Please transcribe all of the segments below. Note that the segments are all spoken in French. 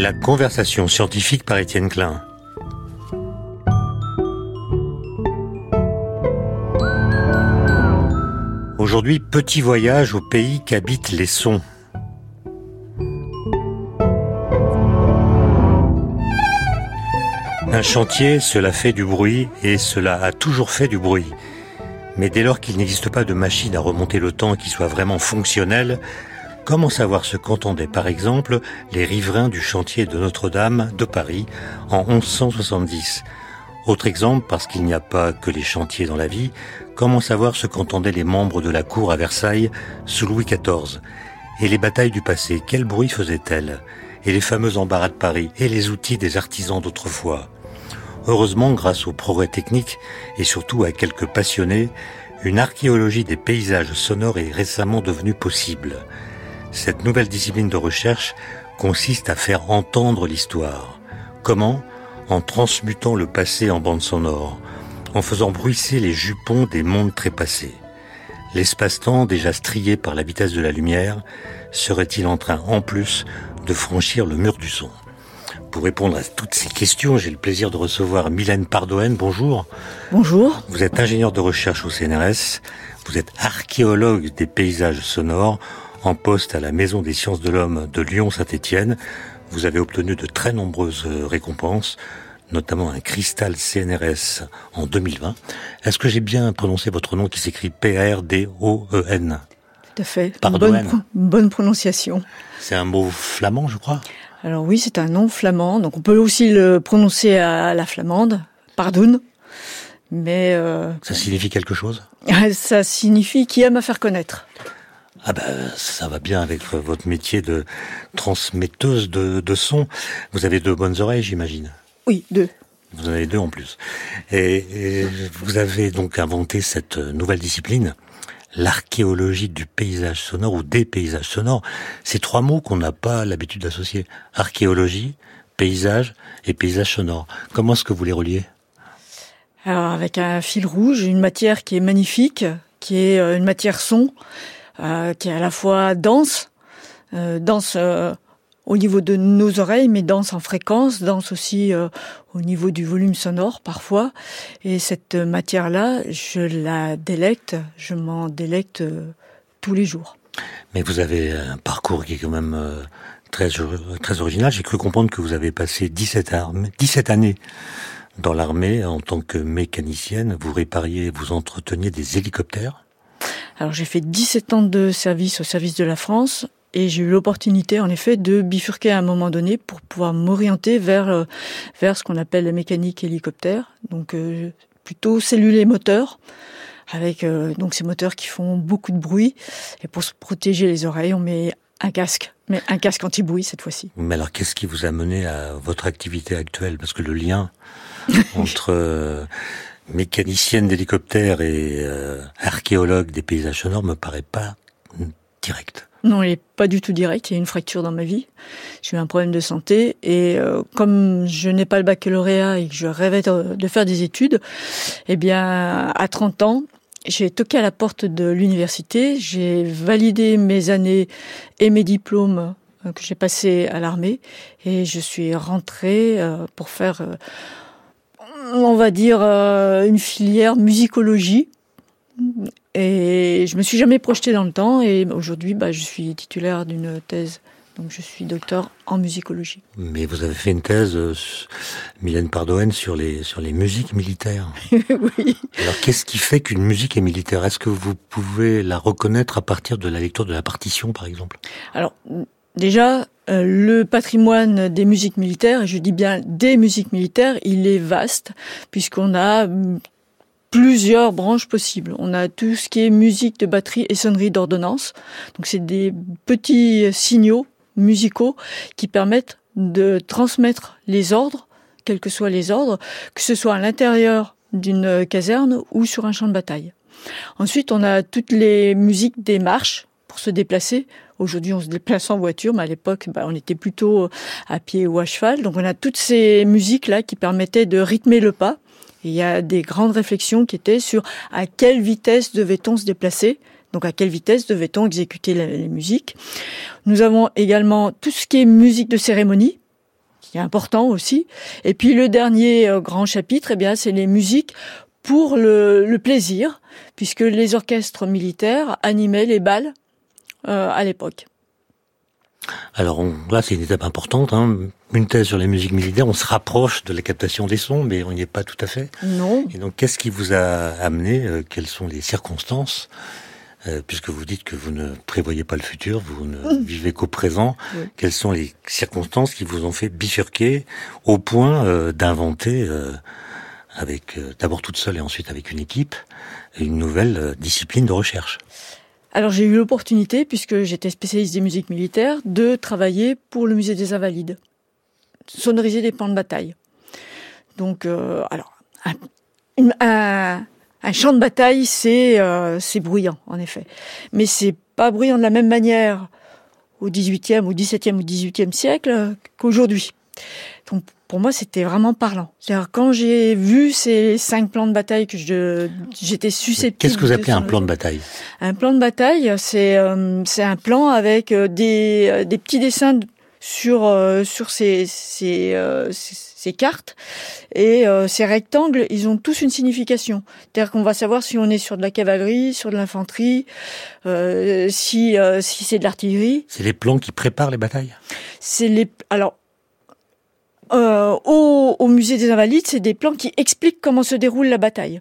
La conversation scientifique par Étienne Klein. Aujourd'hui, petit voyage au pays qu'habitent les sons. Un chantier, cela fait du bruit et cela a toujours fait du bruit. Mais dès lors qu'il n'existe pas de machine à remonter le temps qui soit vraiment fonctionnelle, comment savoir ce qu'entendaient par exemple les riverains du chantier de Notre-Dame de Paris en 1170 Autre exemple, parce qu'il n'y a pas que les chantiers dans la vie, comment savoir ce qu'entendaient les membres de la cour à Versailles sous Louis XIV Et les batailles du passé, quel bruit faisaient-elles? Et les fameux embarras de Paris et les outils des artisans d'autrefois? Heureusement, grâce aux progrès techniques et surtout à quelques passionnés, une archéologie des paysages sonores est récemment devenue possible. Cette nouvelle discipline de recherche consiste à faire entendre l'histoire. Comment? En transmutant le passé en bande sonore, en faisant bruisser les jupons des mondes trépassés. L'espace-temps, déjà strié par la vitesse de la lumière, serait-il en train, en plus, de franchir le mur du son? Pour répondre à toutes ces questions, j'ai le plaisir de recevoir Mylène Pardoen. Bonjour. Bonjour. Vous êtes ingénieur de recherche au CNRS. Vous êtes archéologue des paysages sonores en poste à la Maison des sciences de l'homme de Lyon-Saint-Étienne. Vous avez obtenu de très nombreuses récompenses, notamment un cristal CNRS en 2020. Est-ce que j'ai bien prononcé votre nom qui s'écrit P-R-D-O-E-N Tout à fait. Bonne, bonne prononciation. C'est un mot flamand, je crois alors oui, c'est un nom flamand, donc on peut aussi le prononcer à la flamande, pardon. Mais euh, ça signifie quelque chose? Ça signifie qui aime à faire connaître. Ah ben, ça va bien avec votre métier de transmetteuse de, de son. Vous avez deux bonnes oreilles, j'imagine. Oui, deux. Vous en avez deux en plus. Et, et, vous avez donc inventé cette nouvelle discipline l'archéologie du paysage sonore ou des paysages sonores. Ces trois mots qu'on n'a pas l'habitude d'associer. Archéologie, paysage et paysage sonore. Comment est-ce que vous les reliez? Alors avec un fil rouge, une matière qui est magnifique, qui est euh, une matière son, euh, qui est à la fois dense, euh, dense euh, au niveau de nos oreilles, mais danse en fréquence, danse aussi au niveau du volume sonore parfois. Et cette matière-là, je la délecte, je m'en délecte tous les jours. Mais vous avez un parcours qui est quand même très, très original. J'ai cru comprendre que vous avez passé 17, armées, 17 années dans l'armée en tant que mécanicienne. Vous répariez, vous entreteniez des hélicoptères. Alors j'ai fait 17 ans de service au service de la France et j'ai eu l'opportunité, en effet, de bifurquer à un moment donné pour pouvoir m'orienter vers euh, vers ce qu'on appelle la mécanique hélicoptère, donc euh, plutôt cellules et moteurs, avec euh, donc ces moteurs qui font beaucoup de bruit. Et pour se protéger les oreilles, on met un casque, mais un casque anti-bruit cette fois-ci. Mais alors, qu'est-ce qui vous a mené à votre activité actuelle? Parce que le lien entre mécanicienne d'hélicoptère et archéologue des paysages sonores me paraît pas direct. Non, il n'est pas du tout direct. Il y a une fracture dans ma vie. J'ai eu un problème de santé et euh, comme je n'ai pas le baccalauréat et que je rêvais de, faire des études, eh bien, à 30 ans, j'ai toqué à la porte de l'université. J'ai validé mes années et mes diplômes euh, que j'ai passés à l'armée et je suis rentrée euh, pour faire, euh, on va dire, euh, une filière musicologie et je me suis jamais projetée dans le temps et aujourd'hui, bah, je suis titulaire d'une thèse. Donc je suis docteur en musicologie. Mais vous avez fait une thèse, euh, Mylène Pardoen, sur les, sur les musiques militaires. oui. Alors qu'est-ce qui fait qu'une musique est militaire? Est-ce que vous pouvez la reconnaître à partir de la lecture de la partition, par exemple? Alors déjà, euh, le patrimoine des musiques militaires, et je dis bien des musiques militaires, il est vaste, puisqu'on a plusieurs branches possibles. On a tout ce qui est musique de batterie et sonnerie d'ordonnance. Donc c'est des petits signaux musicaux qui permettent de transmettre les ordres, quels que soient les ordres, que ce soit à l'intérieur d'une caserne ou sur un champ de bataille. Ensuite, on a toutes les musiques des marches pour se déplacer. Aujourd'hui, on se déplace en voiture, mais à l'époque, bah, on était plutôt à pied ou à cheval. Donc, on a toutes ces musiques-là qui permettaient de rythmer le pas. Et il y a des grandes réflexions qui étaient sur à quelle vitesse devait-on se déplacer, donc à quelle vitesse devait-on exécuter les musiques. Nous avons également tout ce qui est musique de cérémonie, qui est important aussi. Et puis le dernier euh, grand chapitre, eh bien, c'est les musiques pour le, le, plaisir, puisque les orchestres militaires animaient les balles euh, à l'époque. Alors là, c'est une étape importante. Hein. Une thèse sur les musiques militaires, on se rapproche de la captation des sons, mais on n'y est pas tout à fait. Non. Et donc, qu'est-ce qui vous a amené euh, Quelles sont les circonstances euh, Puisque vous dites que vous ne prévoyez pas le futur, vous ne vivez qu'au présent. Quelles sont les circonstances qui vous ont fait bifurquer au point euh, d'inventer, avec d'abord toute seule et ensuite avec une équipe, une nouvelle discipline de recherche? Alors j'ai eu l'opportunité, puisque j'étais spécialiste des musiques militaires, de travailler pour le musée des Invalides, sonoriser des plans de bataille. Donc, euh, alors, un, champ de bataille, c'est euh, bruyant, en effet, mais c'est pas bruyant de la même manière au 18e, au 17e ou 18e siècle qu'aujourd'hui. Pour moi, c'était vraiment parlant. C'est-à-dire quand j'ai vu ces cinq plans de bataille que je j'étais susceptible. Qu'est-ce que vous appelez un plan de bataille? Un plan de bataille, c'est euh, c'est un plan avec euh, des euh, des petits dessins sur sur ces ces, ces cartes et ces rectangles, ils ont tous une signification. C'est-à-dire qu'on va savoir si on est sur de la cavalerie, sur de l'infanterie, si si c'est de l'artillerie. C'est les plans qui préparent les batailles? C'est les alors euh, au, au, musée des Invalides, c'est des plans qui expliquent comment se déroule la bataille.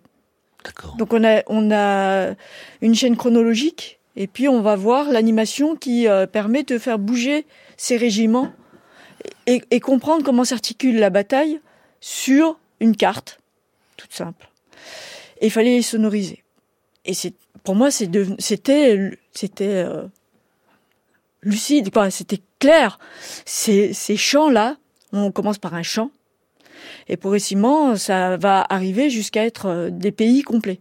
Donc on a, on a une chaîne chronologique et puis on va voir l'animation qui euh, permet de faire bouger ces régiments et, et comprendre comment s'articule la bataille sur une carte, toute simple. Et il fallait les sonoriser. Et c'est, pour moi, c'était, c'était euh, lucide. C'était clair. Ces, ces chants-là, on commence par un chant, et progressivement, ça va arriver jusqu'à être euh, des pays complets.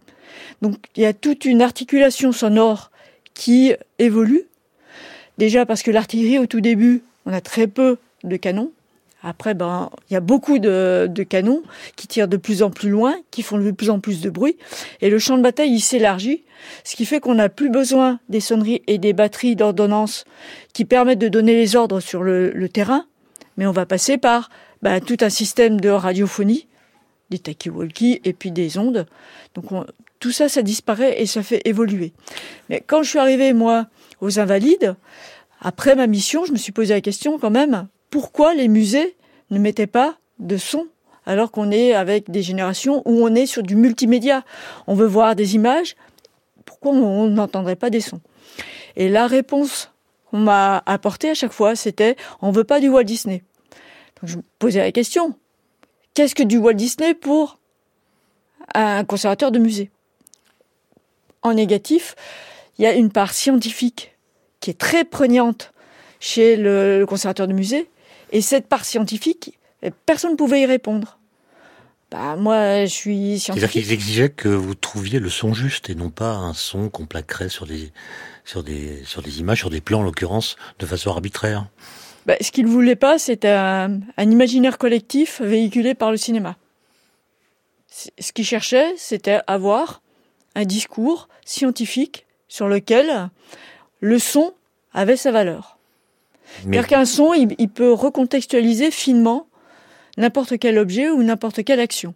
Donc il y a toute une articulation sonore qui évolue. Déjà parce que l'artillerie, au tout début, on a très peu de canons. Après, ben, il y a beaucoup de, canons qui tirent de plus en plus loin, qui font de plus en plus de bruit. Et le champ de bataille, il s'élargit, ce qui fait qu'on n'a plus besoin des sonneries et des batteries d'ordonnance qui permettent de donner les ordres sur le terrain mais on va passer par bah, tout un système de radiophonie, des talkie-walkie et puis des ondes. Donc tout ça, ça disparaît et ça fait évoluer. Mais quand je suis arrivée, moi, aux Invalides, après ma mission, je me suis posé la question quand même, pourquoi les musées ne mettaient pas de son alors qu'on est avec des générations où on est sur du multimédia? On veut voir des images, pourquoi on n'entendrait pas des sons? Et la réponse qu'on m'a apportée à chaque fois, c'était on veut pas du Walt Disney je me posais la question, qu'est-ce que du Walt Disney pour un conservateur de musée? En négatif, il y a une part scientifique qui est très prégnante chez le, conservateur de musée, et cette part scientifique, personne ne pouvait y répondre. Bah, moi, je suis scientifique. C'est-à-dire qu'ils exigeaient que vous trouviez le son juste et non pas un son qu'on plaquerait sur des, sur des, sur des images, sur des plans en l'occurrence, de façon arbitraire. Bah, ce qu'il voulait pas, c'était un, imaginaire collectif véhiculé par le cinéma. Ce qu'il cherchait, c'était avoir un discours scientifique sur lequel le son avait sa valeur. Car qu'un son, il, peut recontextualiser finement n'importe quel objet ou n'importe quelle action.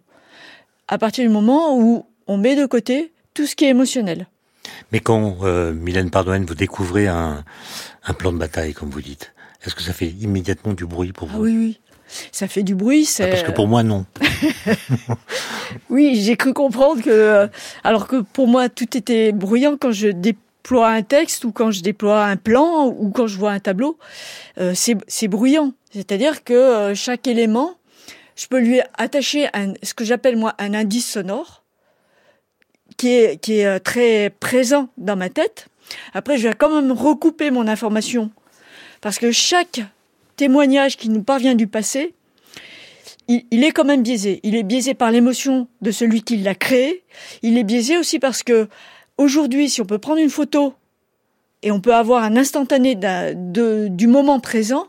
À partir du moment où on met de côté tout ce qui est émotionnel. Mais quand, euh, Mylène Pardoen, vous découvrez un, un plan de bataille, comme vous dites, est-ce que ça fait immédiatement du bruit pour vous? ah Oui, oui. Ça fait du bruit, c'est... Ah, parce que pour moi, non. oui, j'ai cru comprendre que... Euh, alors que pour moi, tout était bruyant quand je déploie un texte ou quand je déploie un plan ou quand je vois un tableau. Euh, c'est bruyant. C'est-à-dire que euh, chaque élément, je peux lui attacher un, ce que j'appelle moi un indice sonore qui est, qui est très présent dans ma tête. Après, je vais quand même recouper mon information parce que chaque témoignage qui nous parvient du passé, il, est quand même biaisé. Il est biaisé par l'émotion de celui qui l'a créé. Il est biaisé aussi parce que aujourd'hui, si on peut prendre une photo et on peut avoir un instantané du moment présent,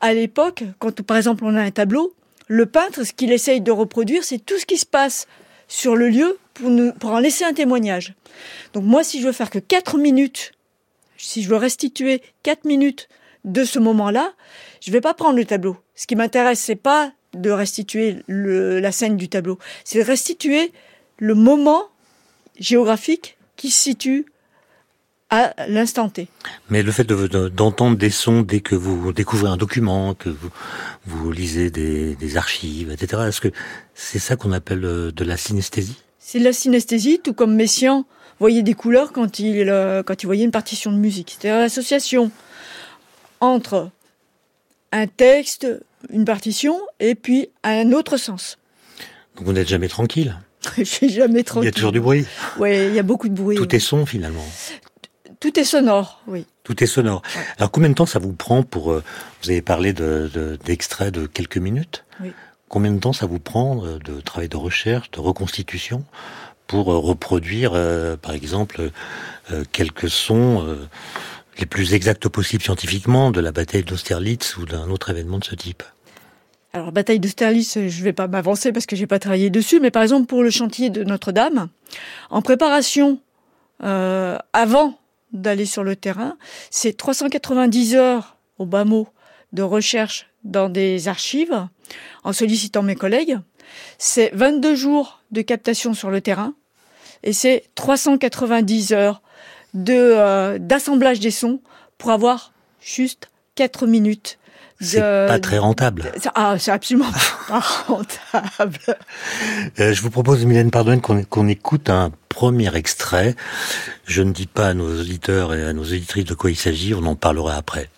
à l'époque, quand par exemple on a un tableau, le peintre, ce qu'il essaye de reproduire, c'est tout ce qui se passe sur le lieu pour, en laisser un témoignage. Donc moi, si je veux faire que 4 minutes, si je veux restituer 4 minutes de ce moment-là, je vais pas prendre le tableau. Ce qui m'intéresse, c'est pas de restituer la scène du tableau, c'est de restituer le moment géographique qui se situe à l'instant T. Mais le fait d'entendre des sons dès que vous découvrez un document, que vous, vous lisez des, des archives, etc., est-ce que c'est ça qu'on appelle euh, de la synesthésie? C'est de la synesthésie, tout comme Messiaen voyait des couleurs quand il, euh, quand il voyait une partition de musique. C'est-à-dire l'association entre un texte, une partition, et puis un autre sens. Donc vous n'êtes jamais tranquille Je suis jamais tranquille. Il y a toujours du bruit Oui, il y a beaucoup de bruit. Tout est son finalement tout est sonore, oui. Tout est sonore. Alors combien de temps ça vous prend pour... Euh, vous avez parlé d'extraits de, de, quelques minutes. Oui. Combien de temps ça vous prend euh, de travail de recherche, de reconstitution, pour euh, reproduire, par exemple, quelques sons les plus exacts possibles scientifiquement de la bataille d'Austerlitz ou d'un autre événement de ce type? Alors, bataille d'Austerlitz, je ne vais pas m'avancer parce que j'ai pas travaillé dessus, mais par exemple pour le chantier de Notre-Dame, en préparation avant d'aller sur le terrain. C'est 390 heures au bas mot de recherche dans des archives en sollicitant mes collègues. C'est 22 jours de captation sur le terrain et c'est 390 heures de euh, d'assemblage des sons pour avoir juste 4 minutes c'est pas très rentable. Ah, c'est absolument pas rentable. Euh, je vous propose, Mylène Pardonne, qu'on écoute un premier extrait. Je ne dis pas à nos auditeurs et à nos auditrices de quoi il s'agit, on en parlera après.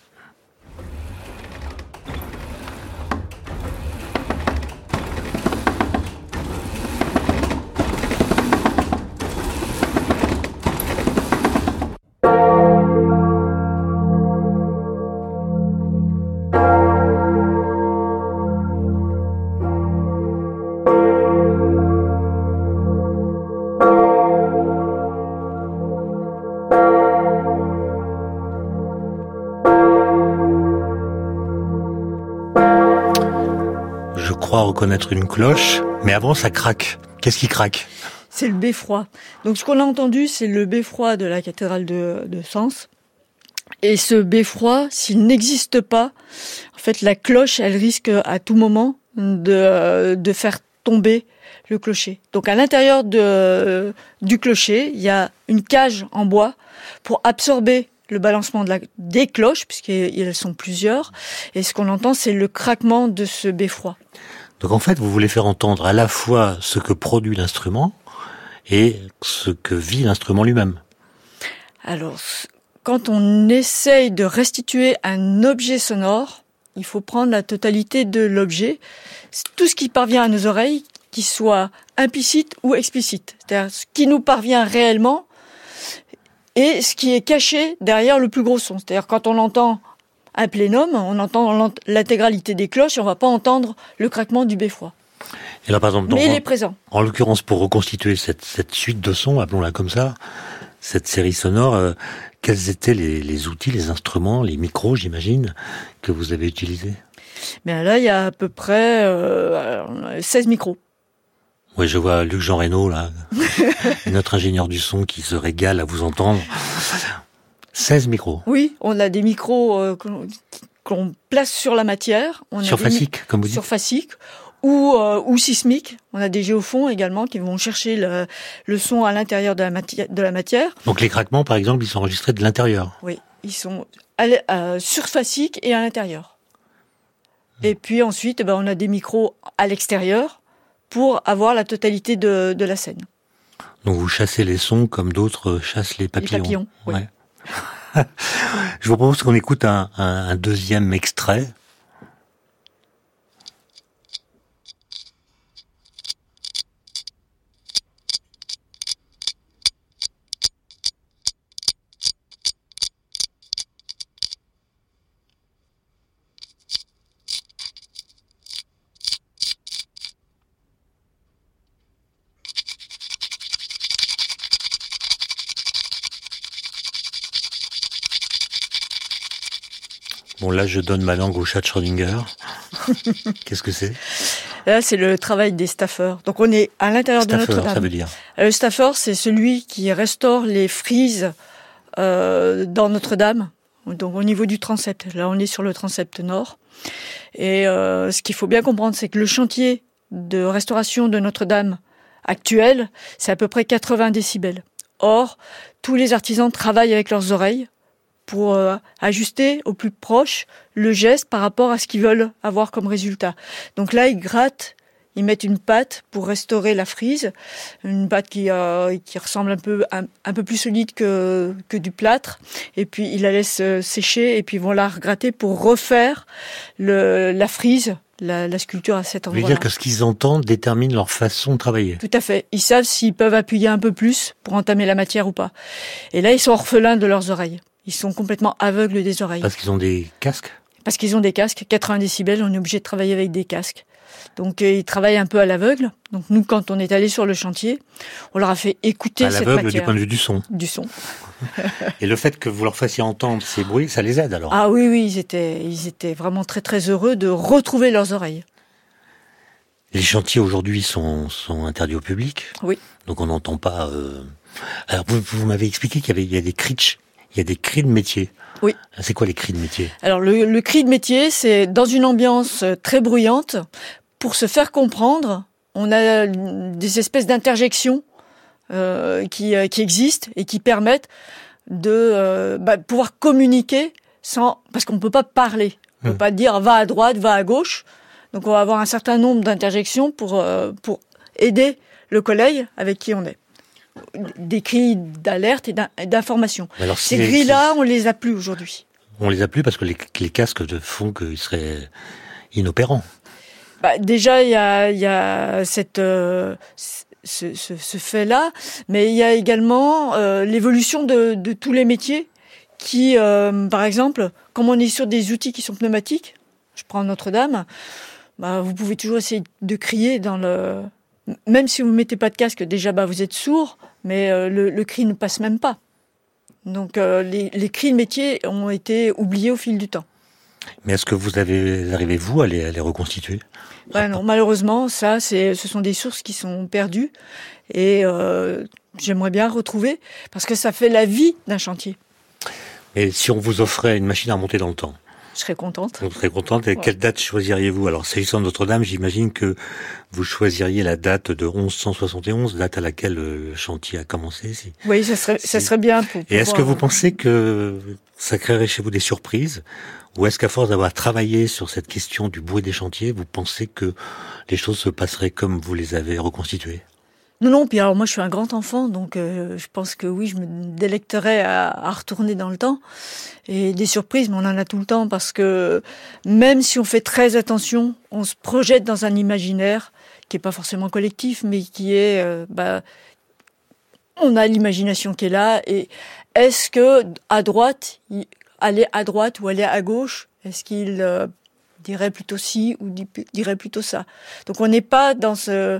Reconnaître une cloche, mais avant ça craque. Qu'est-ce qui craque C'est le beffroi. Donc ce qu'on a entendu, c'est le beffroi de la cathédrale de, Sens. Et ce beffroi, s'il n'existe pas, en fait, la cloche, elle risque à tout moment de, de faire tomber le clocher. Donc à l'intérieur du clocher, il y a une cage en bois pour absorber le balancement de la, des cloches, puisqu'elles sont plusieurs. Et ce qu'on entend, c'est le craquement de ce beffroi. Donc en fait, vous voulez faire entendre à la fois ce que produit l'instrument et ce que vit l'instrument lui-même. Alors, quand on essaye de restituer un objet sonore, il faut prendre la totalité de l'objet, tout ce qui parvient à nos oreilles, qui soit implicite ou explicite, c'est-à-dire ce qui nous parvient réellement et ce qui est caché derrière le plus gros son. C'est-à-dire quand on entend un plénum, on entend l'intégralité des cloches et on va pas entendre le craquement du beffroi. Et là, par exemple, Mais il est présent. En l'occurrence, pour reconstituer cette, suite de sons, appelons-la comme ça, cette série sonore, euh, quels étaient les, outils, les instruments, les micros, j'imagine, que vous avez utilisés? Mais là, il y a à peu près 16 micros. Oui, je vois Luc Jean Reynaud, là, notre ingénieur du son qui se régale à vous entendre. 16 micros. Oui, on a des micros euh, qu'on place sur la matière. On surfacique, comme vous dites. Surfacique ou, euh, ou sismique. On a des géophons également qui vont chercher le, le son à l'intérieur de, la matière, de la matière. Donc les craquements, par exemple, ils sont enregistrés de l'intérieur Oui, ils sont euh, surfaciques et à l'intérieur. Et puis ensuite, eh ben, on a des micros à l'extérieur pour avoir la totalité de, de, la scène. Donc vous chassez les sons comme d'autres chassent les papillons. Les papillons, oui. Je vous propose qu'on écoute un, deuxième extrait Bon, là, je donne ma langue au chat de Schrödinger. Qu'est-ce que c'est? Là, c'est le travail des staffeurs. Donc, on est à l'intérieur de Notre-Dame. ça veut dire euh, Le staffer, c'est celui qui restaure les frises euh, dans Notre-Dame. donc au niveau du transept. Là, on est sur le transept nord. Et euh, ce qu'il faut bien comprendre, c'est que le chantier de restauration de Notre-Dame actuel, c'est à peu près 80 décibels. Or, tous les artisans travaillent avec leurs oreilles pour euh, ajuster au plus proche le geste par rapport à ce qu'ils veulent avoir comme résultat. Donc là, ils grattent ils mettent une pâte pour restaurer la frise, une pâte qui, euh, qui ressemble un peu un, peu plus solide que, que du plâtre. Et puis ils la laissent euh, sécher et puis ils vont la regratter pour refaire le, la frise, la, la sculpture à cet endroit. Vous dire que ce qu'ils entendent détermine leur façon de travailler. Tout à fait. Ils savent s'ils peuvent appuyer un peu plus pour entamer la matière ou pas. Et là, ils sont orphelins de leurs oreilles. Ils sont complètement aveugles des oreilles. Parce qu'ils ont des casques Parce qu'ils ont des casques. 80 décibels, on est obligé de travailler avec des casques. Donc euh, ils travaillent un peu à l'aveugle. Donc nous, quand on est allé sur le chantier, on leur a fait écouter à cette l'aveugle du point de vue du son. Du son. Et le fait que vous leur fassiez entendre ces bruits, ça les aide alors Ah oui, oui, ils étaient, ils étaient vraiment très très heureux de retrouver leurs oreilles. Les chantiers aujourd'hui sont, sont interdits au public. Oui. Donc on n'entend pas. Euh... Alors vous, vous m'avez expliqué qu'il y avait il y a des cris, il y a des cris de métier. Oui. C'est quoi les cris de métier? Alors le, le cri de métier, c'est dans une ambiance très bruyante pour se faire comprendre, on a des espèces d'interjections euh, qui, euh, qui existent et qui permettent de euh, bah, pouvoir communiquer sans parce qu'on ne peut pas parler. On ne peut mmh. pas dire va à droite, va à gauche. Donc on va avoir un certain nombre d'interjections pour euh, pour aider le collègue avec qui on est. Des cris d'alerte et d'information. Ces grilles-là, on les a plus aujourd'hui. On les a plus parce que les, les casques font qu'ils seraient inopérants bah, Déjà, il y a, y a cette, euh, ce, ce, ce fait-là, mais il y a également euh, l'évolution de, de, tous les métiers qui, euh, par exemple, comme on est sur des outils qui sont pneumatiques, je prends Notre-Dame, bah, vous pouvez toujours essayer de crier dans le... Même si vous mettez pas de casque, déjà bah, vous êtes sourd, mais euh, le, le, cri ne passe même pas. Donc euh, les, les cris de métier ont été oubliés au fil du temps. Mais est-ce que vous avez arrivé vous à les, à les reconstituer? Bah non, malheureusement, ça, c'est, ce sont des sources qui sont perdues et euh, j'aimerais bien retrouver parce que ça fait la vie d'un chantier. Et si on vous offrait une machine à remonter dans le temps serais contente. Vous serez contente. Et ouais. quelle date choisiriez-vous? Alors, s'agissant de Notre-Dame, j'imagine que vous choisiriez la date de 1171, date à laquelle le chantier a commencé. Si, oui, ça serait, si... ça serait bien. Pour Et est-ce que vous pensez que ça créerait chez vous des surprises? Ou est-ce qu'à force d'avoir travaillé sur cette question du bruit des chantiers, vous pensez que les choses se passeraient comme vous les avez reconstituées? Non, non, puis alors moi je suis un grand enfant, donc euh, je pense que oui, je me délecterais à, à, retourner dans le temps. Et des surprises, mais on en a tout le temps, parce que même si on fait très attention, on se projette dans un imaginaire qui est pas forcément collectif, mais qui est... Euh, bah, on a l'imagination qui est là, et est-ce que à droite, aller à droite ou aller à gauche, est-ce qu'il euh, dirait plutôt ci ou dirait plutôt ça. Donc on n'est pas dans ce.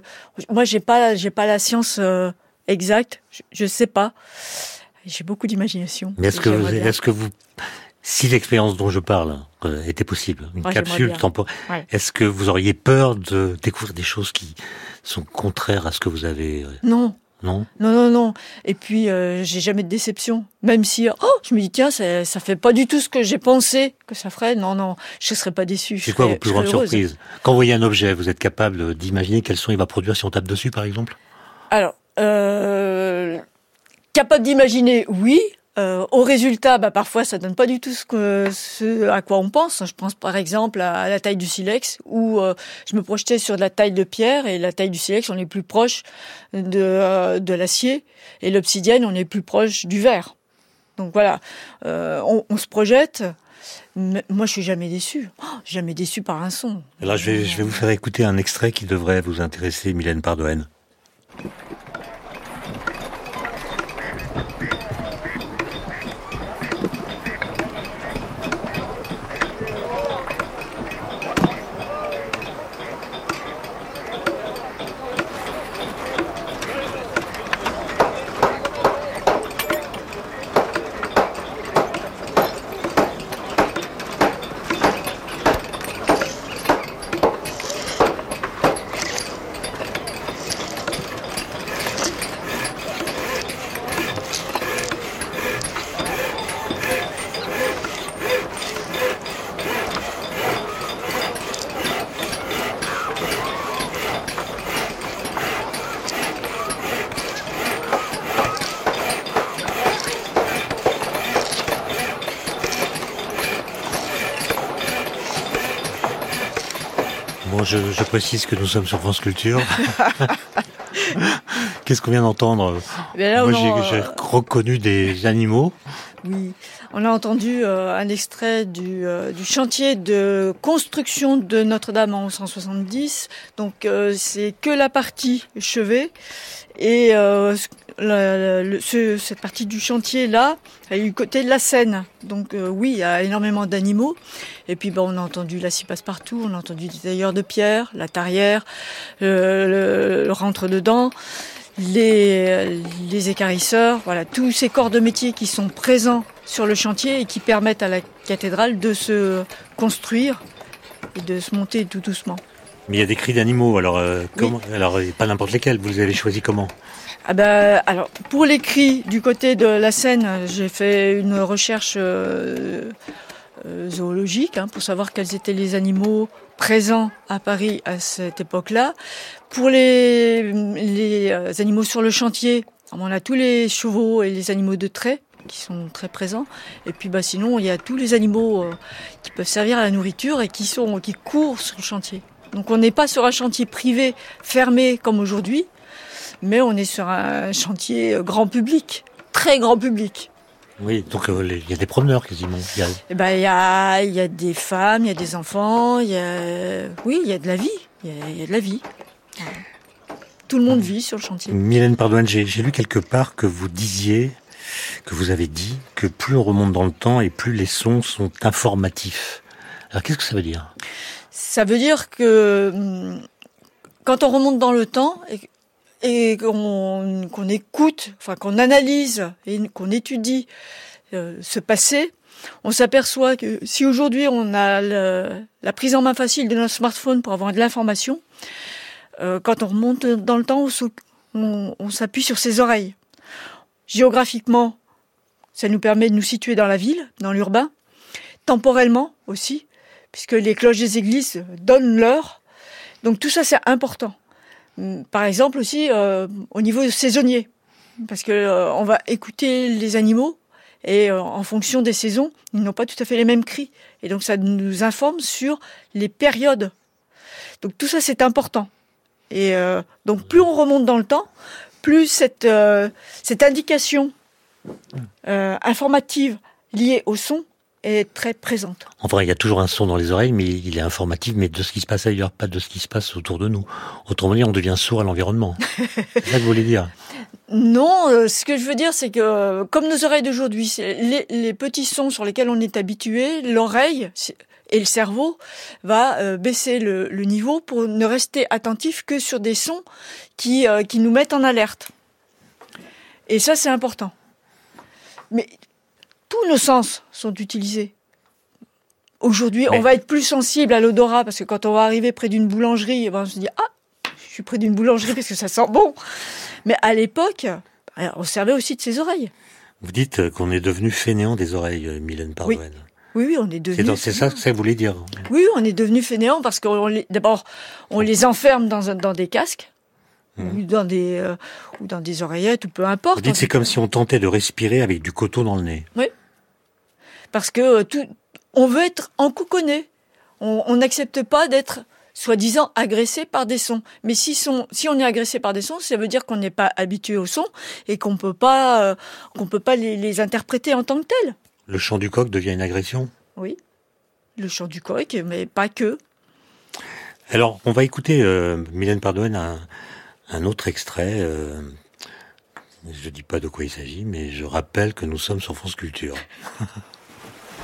Moi j'ai pas j'ai pas la science euh, exacte. Je, je sais pas. J'ai beaucoup d'imagination. Mais est-ce que vous est-ce que vous si l'expérience dont je parle euh, était possible, une capsule ouais. est-ce que vous auriez peur de découvrir des choses qui sont contraires à ce que vous avez euh... Non. Non. Non, non, non. Et puis, euh, j'ai jamais de déception. Même si, oh, je me dis, tiens, ça, ça fait pas du tout ce que j'ai pensé que ça ferait. Non, non, je serais pas déçu. C'est quoi vos plus grandes surprises? Quand vous voyez un objet, vous êtes capable d'imaginer quel son il va produire si on tape dessus, par exemple? Alors, euh, capable d'imaginer, oui. Euh, au résultat, bah, parfois, ça donne pas du tout ce, à quoi on pense. Je pense par exemple à, la taille du silex, où euh, je me projetais sur la taille de pierre, et la taille du silex, on est plus proche de, euh, de l'acier, et l'obsidienne, on est plus proche du verre. Donc voilà, on, se projette. Moi, je suis jamais déçu. Oh, jamais déçu par un son. Alors, je vais, je vais vous faire écouter un extrait qui devrait vous intéresser, Mylène Pardoen. Je, je, précise que nous sommes sur France Culture. Qu'est-ce qu'on vient d'entendre eh Moi, j'ai reconnu des animaux. Oui, on a entendu euh, un extrait du, euh, du, chantier de construction de Notre-Dame en 1170. Donc euh, c'est que la partie chevet et ce, cette partie du chantier là, est du côté de la Seine. Donc oui, il y a énormément d'animaux. Et puis bon, on a entendu la scie passe partout, on a entendu des tailleurs de pierre, la tarière, le, le rentre dedans les, les écarisseurs, voilà, tous ces corps de métier qui sont présents sur le chantier et qui permettent à la cathédrale de se construire et de se monter tout doucement. Mais il y a des cris d'animaux, alors, euh, comment, alors pas n'importe lesquels, vous avez choisi comment? Ah ben, alors, pour les cris du côté de la Seine, j'ai fait une recherche euh, euh, zoologique hein, pour savoir quels étaient les animaux présents à Paris à cette époque-là. Pour les, euh, animaux sur le chantier, on a tous les chevaux et les animaux de trait qui sont très présents. Et puis bah, sinon, il y a tous les animaux qui peuvent servir à la nourriture et qui, sont, qui courent sur le chantier. Donc on n'est pas sur un chantier privé fermé comme aujourd'hui, mais on est sur un chantier grand public, très grand public. Oui, donc euh, il y a des promeneurs quasiment. Il y a... Eh ben, il y a, y a des femmes, il y a des enfants, il y a, oui, il y a de la vie. Il y, y a, de la vie. Tout le monde vit sur le chantier. Mylène Pardouane, j'ai lu quelque part que vous disiez, que vous avez dit, que plus on remonte dans le temps et plus les sons sont informatifs. Alors qu'est-ce que ça veut dire? Ça veut dire que hum, quand on remonte dans le temps et, qu'on écoute, enfin qu'on analyse et qu'on étudie euh, ce passé, on s'aperçoit que si aujourd'hui on a la prise en main facile de notre smartphone pour avoir de l'information, euh, quand on remonte dans le temps, on, on s'appuie sur ses oreilles. Géographiquement, ça nous permet de nous situer dans la ville, dans l'urbain. Temporellement aussi, puisque les cloches des églises donnent l'heure. Donc tout ça, c'est important. Par exemple aussi euh, au niveau saisonnier, parce que euh, on va écouter les animaux et euh, en fonction des saisons, ils n'ont pas tout à fait les mêmes cris, et donc ça nous informe sur les périodes. Donc tout ça c'est important. Et donc plus on remonte dans le temps, plus cette cette indication informative liée au son est très présente. En vrai, il y a toujours un son dans les oreilles, mais il est informatif, mais de ce qui se passe ailleurs, pas de ce qui se passe autour de nous. Autrement dit, on devient sourd à l'environnement. c'est ça que vous voulez dire? Non, euh, ce que je veux dire, c'est que euh, comme nos oreilles d'aujourd'hui, les, les, petits sons sur lesquels on est habitué, l'oreille et le cerveau va euh, baisser le, le, niveau pour ne rester attentif que sur des sons qui, qui nous mettent en alerte. Et ça, c'est important. Mais tous nos sens sont utilisés. Aujourd'hui, on va être plus sensible à l'odorat parce que quand on va arriver près d'une boulangerie, ben, on se dit ah, je suis près d'une boulangerie parce que ça sent bon. Mais à l'époque, on servait aussi de ses oreilles. Vous dites qu'on est devenu fainéant des oreilles, euh, Mylène Pardouane. Oui. oui, on est devenu. C'est ça que ça voulait dire. Oui, on est devenu fainéant parce que d'abord, on les enferme dans, dans des casques. Mmh. Ou dans des euh, ou dans des oreillettes ou peu importe. Vous dites c'est comme si on tentait de respirer avec du coton dans le nez. Oui parce que euh, tout, on veut être encouconné. On n'accepte pas d'être soi-disant agressé par des sons. Mais si, son, si on est agressé par des sons, ça veut dire qu'on n'est pas habitué aux sons et qu'on peut pas euh, qu'on peut pas les, les, interpréter en tant que tels. Le chant du coq devient une agression? Oui, le chant du coq, mais pas que. Alors, on va écouter euh, Mylène Pardouane un, un autre extrait. Euh, je ne dis pas de quoi il s'agit, mais je rappelle que nous sommes sur France Culture.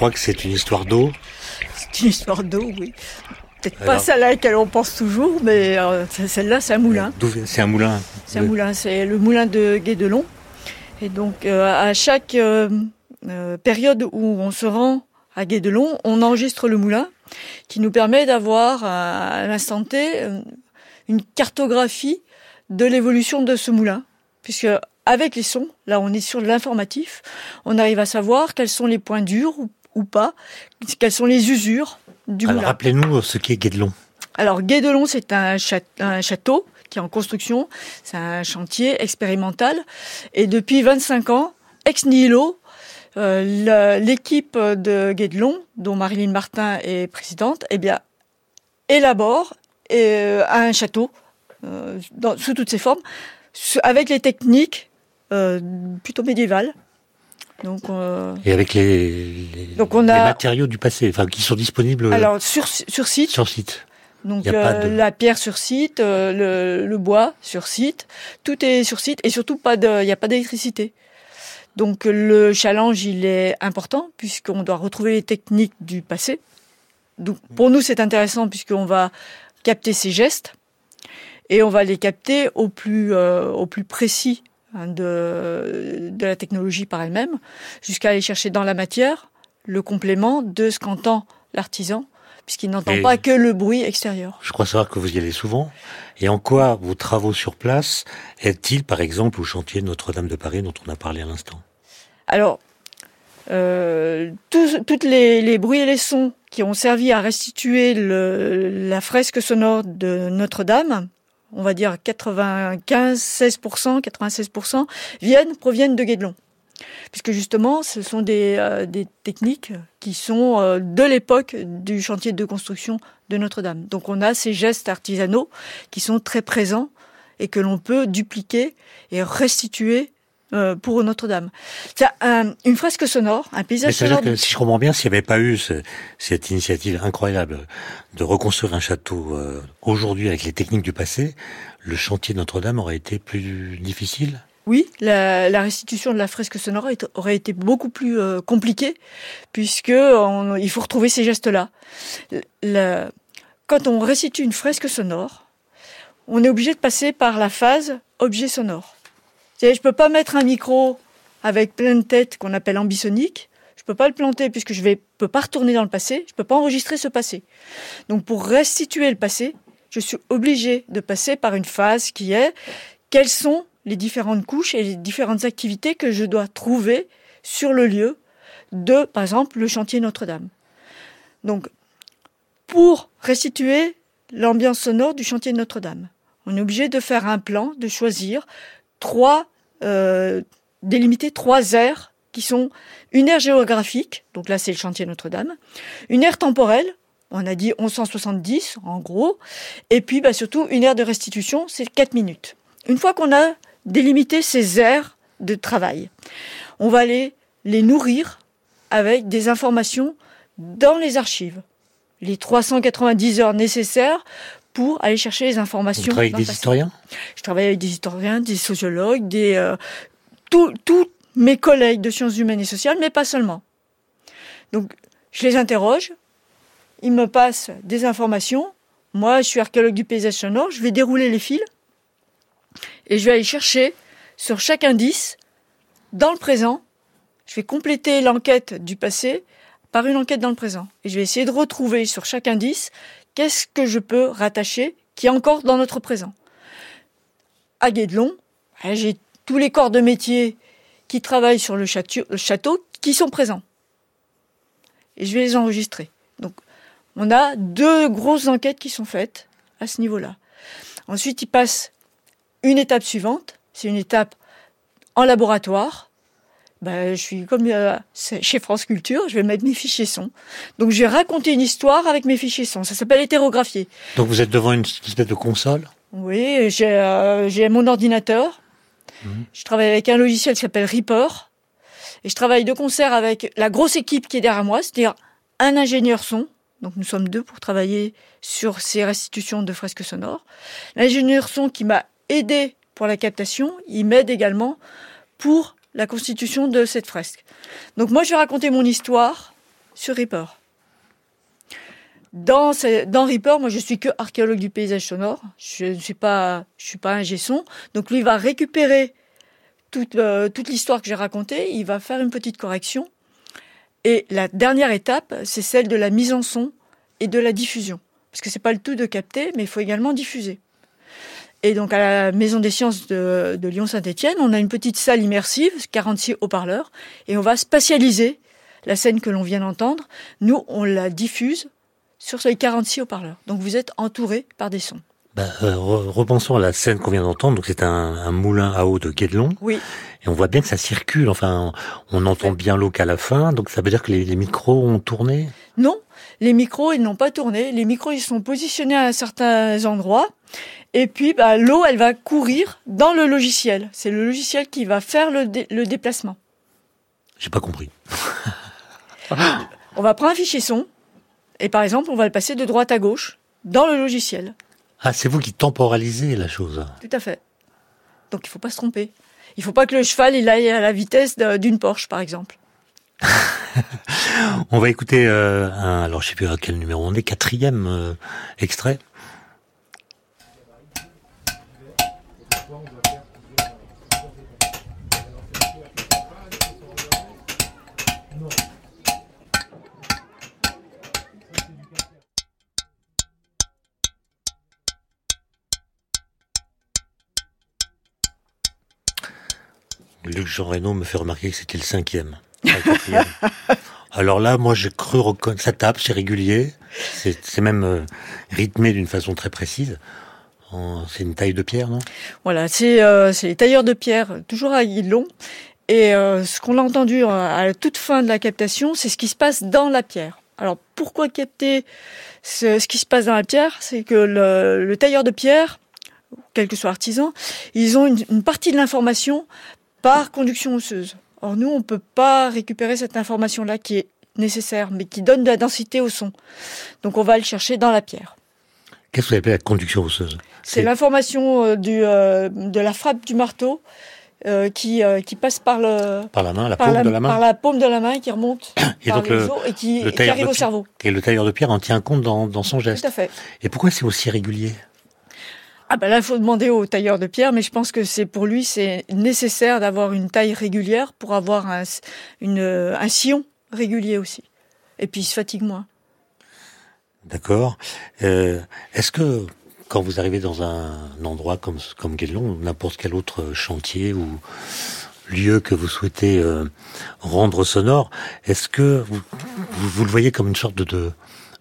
crois que c'est une histoire d'eau. C'est une histoire d'eau, oui. Peut-être pas celle à laquelle on pense toujours, mais euh, celle-là, c'est un moulin. C'est un moulin C'est un moulin, c'est le moulin de Guédelon. Et donc, euh, à chaque euh, période où on se rend à Guédelon, on enregistre le moulin, qui nous permet d'avoir à l'instant T une cartographie de l'évolution de ce moulin, puisque avec les sons, là on est sur de l'informatif, on arrive à savoir quels sont les points durs ou, pas, quelles sont les usures du Alors, Rappelez-nous ce qu'est Guédelon. Alors Guédelon, c'est un, château qui est en construction, c'est un chantier expérimental, et depuis 25 ans, ex nihilo, euh, l'équipe de Guédelon, dont Marilyn Martin est présidente, eh bien, élabore euh, un château euh, sous toutes ses formes, avec les techniques euh, plutôt médiévale. Donc, euh, et avec les, donc on a, les matériaux du passé, enfin qui sont disponibles. Alors sur sur site. Sur site. Donc euh, la pierre sur site, le, le, bois sur site, tout est sur site et surtout pas de, il n'y a pas d'électricité. Donc le challenge il est important puisqu'on doit retrouver les techniques du passé. Donc pour nous c'est intéressant puisqu'on va capter ces gestes et on va les capter au plus au plus précis de, de la technologie par elle-même, jusqu'à aller chercher dans la matière le complément de ce qu'entend l'artisan, puisqu'il n'entend pas que le bruit extérieur. Je crois savoir que vous y allez souvent. Et en quoi vos travaux sur place aident-ils, par exemple, au chantier Notre-Dame de Paris dont on a parlé à l'instant? Alors, euh, tous, toutes les, les, bruits et les sons qui ont servi à restituer le, la fresque sonore de Notre-Dame, on va dire 95, 16%, 96% viennent, proviennent de Guédelon. Puisque justement, ce sont des, euh, techniques qui sont euh, de l'époque du chantier de construction de Notre-Dame. Donc on a ces gestes artisanaux qui sont très présents et que l'on peut dupliquer et restituer euh, pour Notre-Dame. C'est une fresque sonore, un paysage sonore. Que, si je comprends bien, s'il n'y avait pas eu cette initiative incroyable de reconstruire un château euh, aujourd'hui avec les techniques du passé, le chantier de Notre-Dame aurait été plus difficile? Oui, la, la, restitution de la fresque sonore aurait été beaucoup plus euh, compliquée, puisque il faut retrouver ces gestes-là. Quand on restitue une fresque sonore, on est obligé de passer par la phase objet sonore. Je peux pas mettre un micro avec plein de têtes qu'on appelle ambisonique. Je peux pas le planter puisque je vais peux pas retourner dans le passé. Je peux pas enregistrer ce passé. Donc pour restituer le passé, je suis obligé de passer par une phase qui est quelles sont les différentes couches et les différentes activités que je dois trouver sur le lieu de, par exemple, le chantier Notre-Dame. Donc, pour restituer l'ambiance sonore du chantier Notre-Dame, on est obligé de faire un plan, de choisir trois, euh, délimiter trois aires qui sont une aire géographique, donc là c'est le chantier Notre-Dame, une aire temporelle, on a dit 1170 en gros, et puis bah, surtout une aire de restitution, c'est 4 minutes. Une fois qu'on a délimité ces aires de travail, on va aller les nourrir avec des informations dans les archives. Les 390 heures nécessaires pour aller chercher les informations. Vous travaillez avec des historiens Je travaille avec des historiens, des sociologues, des euh, tous mes collègues de sciences humaines et sociales, mais pas seulement. Donc, je les interroge, ils me passent des informations. Moi, je suis archéologue du paysage sonore, je vais dérouler les fils et je vais aller chercher sur chaque indice, dans le présent, je vais compléter l'enquête du passé par une enquête dans le présent. Et je vais essayer de retrouver sur chaque indice qu'est-ce que je peux rattacher qui est encore dans notre présent? À Guédelon, ben, j'ai tous les corps de métier qui travaillent sur le château, qui sont présents. Et je vais les enregistrer. Donc, on a deux grosses enquêtes qui sont faites à ce niveau-là. Ensuite, il passe une étape suivante. C'est une étape en laboratoire ben, je suis comme euh, chez France Culture, je vais mettre mes fichiers son. Donc je vais raconter une histoire avec mes fichiers son. Ça s'appelle hétérographier. Donc vous êtes devant une espèce de console? Oui, j'ai euh, mon ordinateur. Mhm. Je travaille avec un logiciel qui s'appelle Reaper. Et je travaille de concert avec la grosse équipe qui est derrière moi, c'est-à-dire un ingénieur son. Donc nous sommes deux pour travailler sur ces restitutions de fresques sonores. L'ingénieur son qui m'a aidé pour la captation, il m'aide également pour la constitution de cette fresque. Donc moi, je vais raconter mon histoire sur Reaper. Dans, Reaper, moi je suis que archéologue du paysage sonore. Je ne suis pas, je suis pas un gesson. Donc lui il va récupérer toute, euh, toute l'histoire que j'ai racontée. Il va faire une petite correction. Et la dernière étape, c'est celle de la mise en son et de la diffusion. Parce que c'est pas le tout de capter, mais il faut également diffuser. Et donc à la Maison des Sciences de, de Lyon-Saint-Étienne, on a une petite salle immersive, 46 haut-parleurs, et on va spatialiser la scène que l'on vient d'entendre. Nous, on la diffuse sur ces 46 haut-parleurs. Donc vous êtes entouré par des sons. Bah, euh, repensons à la scène qu'on vient d'entendre. Donc c'est un, un, moulin à eau de Guédelon. Oui. Et on voit bien que ça circule. Enfin, on entend bien l'eau qu'à la fin. Donc ça veut dire que les, les micros ont tourné? Non, les micros ils n'ont pas tourné. Les micros ils sont positionnés à certains endroits. Et puis bah, l'eau elle va courir dans le logiciel. C'est le logiciel qui va faire le, dé le déplacement. J'ai pas compris. on va prendre un fichier son et par exemple, on va le passer de droite à gauche dans le logiciel. Ah, c'est vous qui temporalisez la chose. Tout à fait. Donc il faut pas se tromper. Il faut pas que le cheval il aille à la vitesse d'une Porsche, par exemple. on va écouter euh, un, alors je sais plus à quel numéro on est, quatrième euh, extrait. Jean Reno me fait remarquer que c'était le cinquième. Alors là, moi, j'ai cru reconnaître. Ça tape, c'est régulier. C'est même euh, rythmé d'une façon très précise. C'est une taille de pierre, non? Voilà, c'est euh, les tailleurs de pierre, toujours à long. Et euh, ce qu'on a entendu à la toute fin de la captation, c'est ce qui se passe dans la pierre. Alors pourquoi capter ce, ce qui se passe dans la pierre? C'est que le, le, tailleur de pierre, quel que soit artisan, ils ont une, une partie de l'information par conduction osseuse. Or, nous, on ne peut pas récupérer cette information-là qui est nécessaire, mais qui donne de la densité au son. Donc, on va le chercher dans la pierre. Qu'est-ce que vous appelez la conduction osseuse? C'est l'information euh, euh, de la frappe du marteau euh, qui, qui passe par, le, par la main, la paume la, de la main? Par la paume de la main qui remonte et par donc les le, os et qui, le et qui arrive au cerveau. Et le tailleur de pierre en tient compte dans, dans son geste. Tout à fait. Et pourquoi c'est aussi régulier? Ah ben là, il faut demander au tailleur de pierre, mais je pense que c'est pour lui, c'est nécessaire d'avoir une taille régulière pour avoir un, une, un sillon régulier aussi. Et puis il se fatigue moins. D'accord. Euh, Est-ce que quand vous arrivez dans un endroit comme comme Guédelon, n'importe quel autre chantier ou lieu que vous souhaitez euh, rendre sonore, est-ce que vous, vous, vous, le voyez comme une sorte de,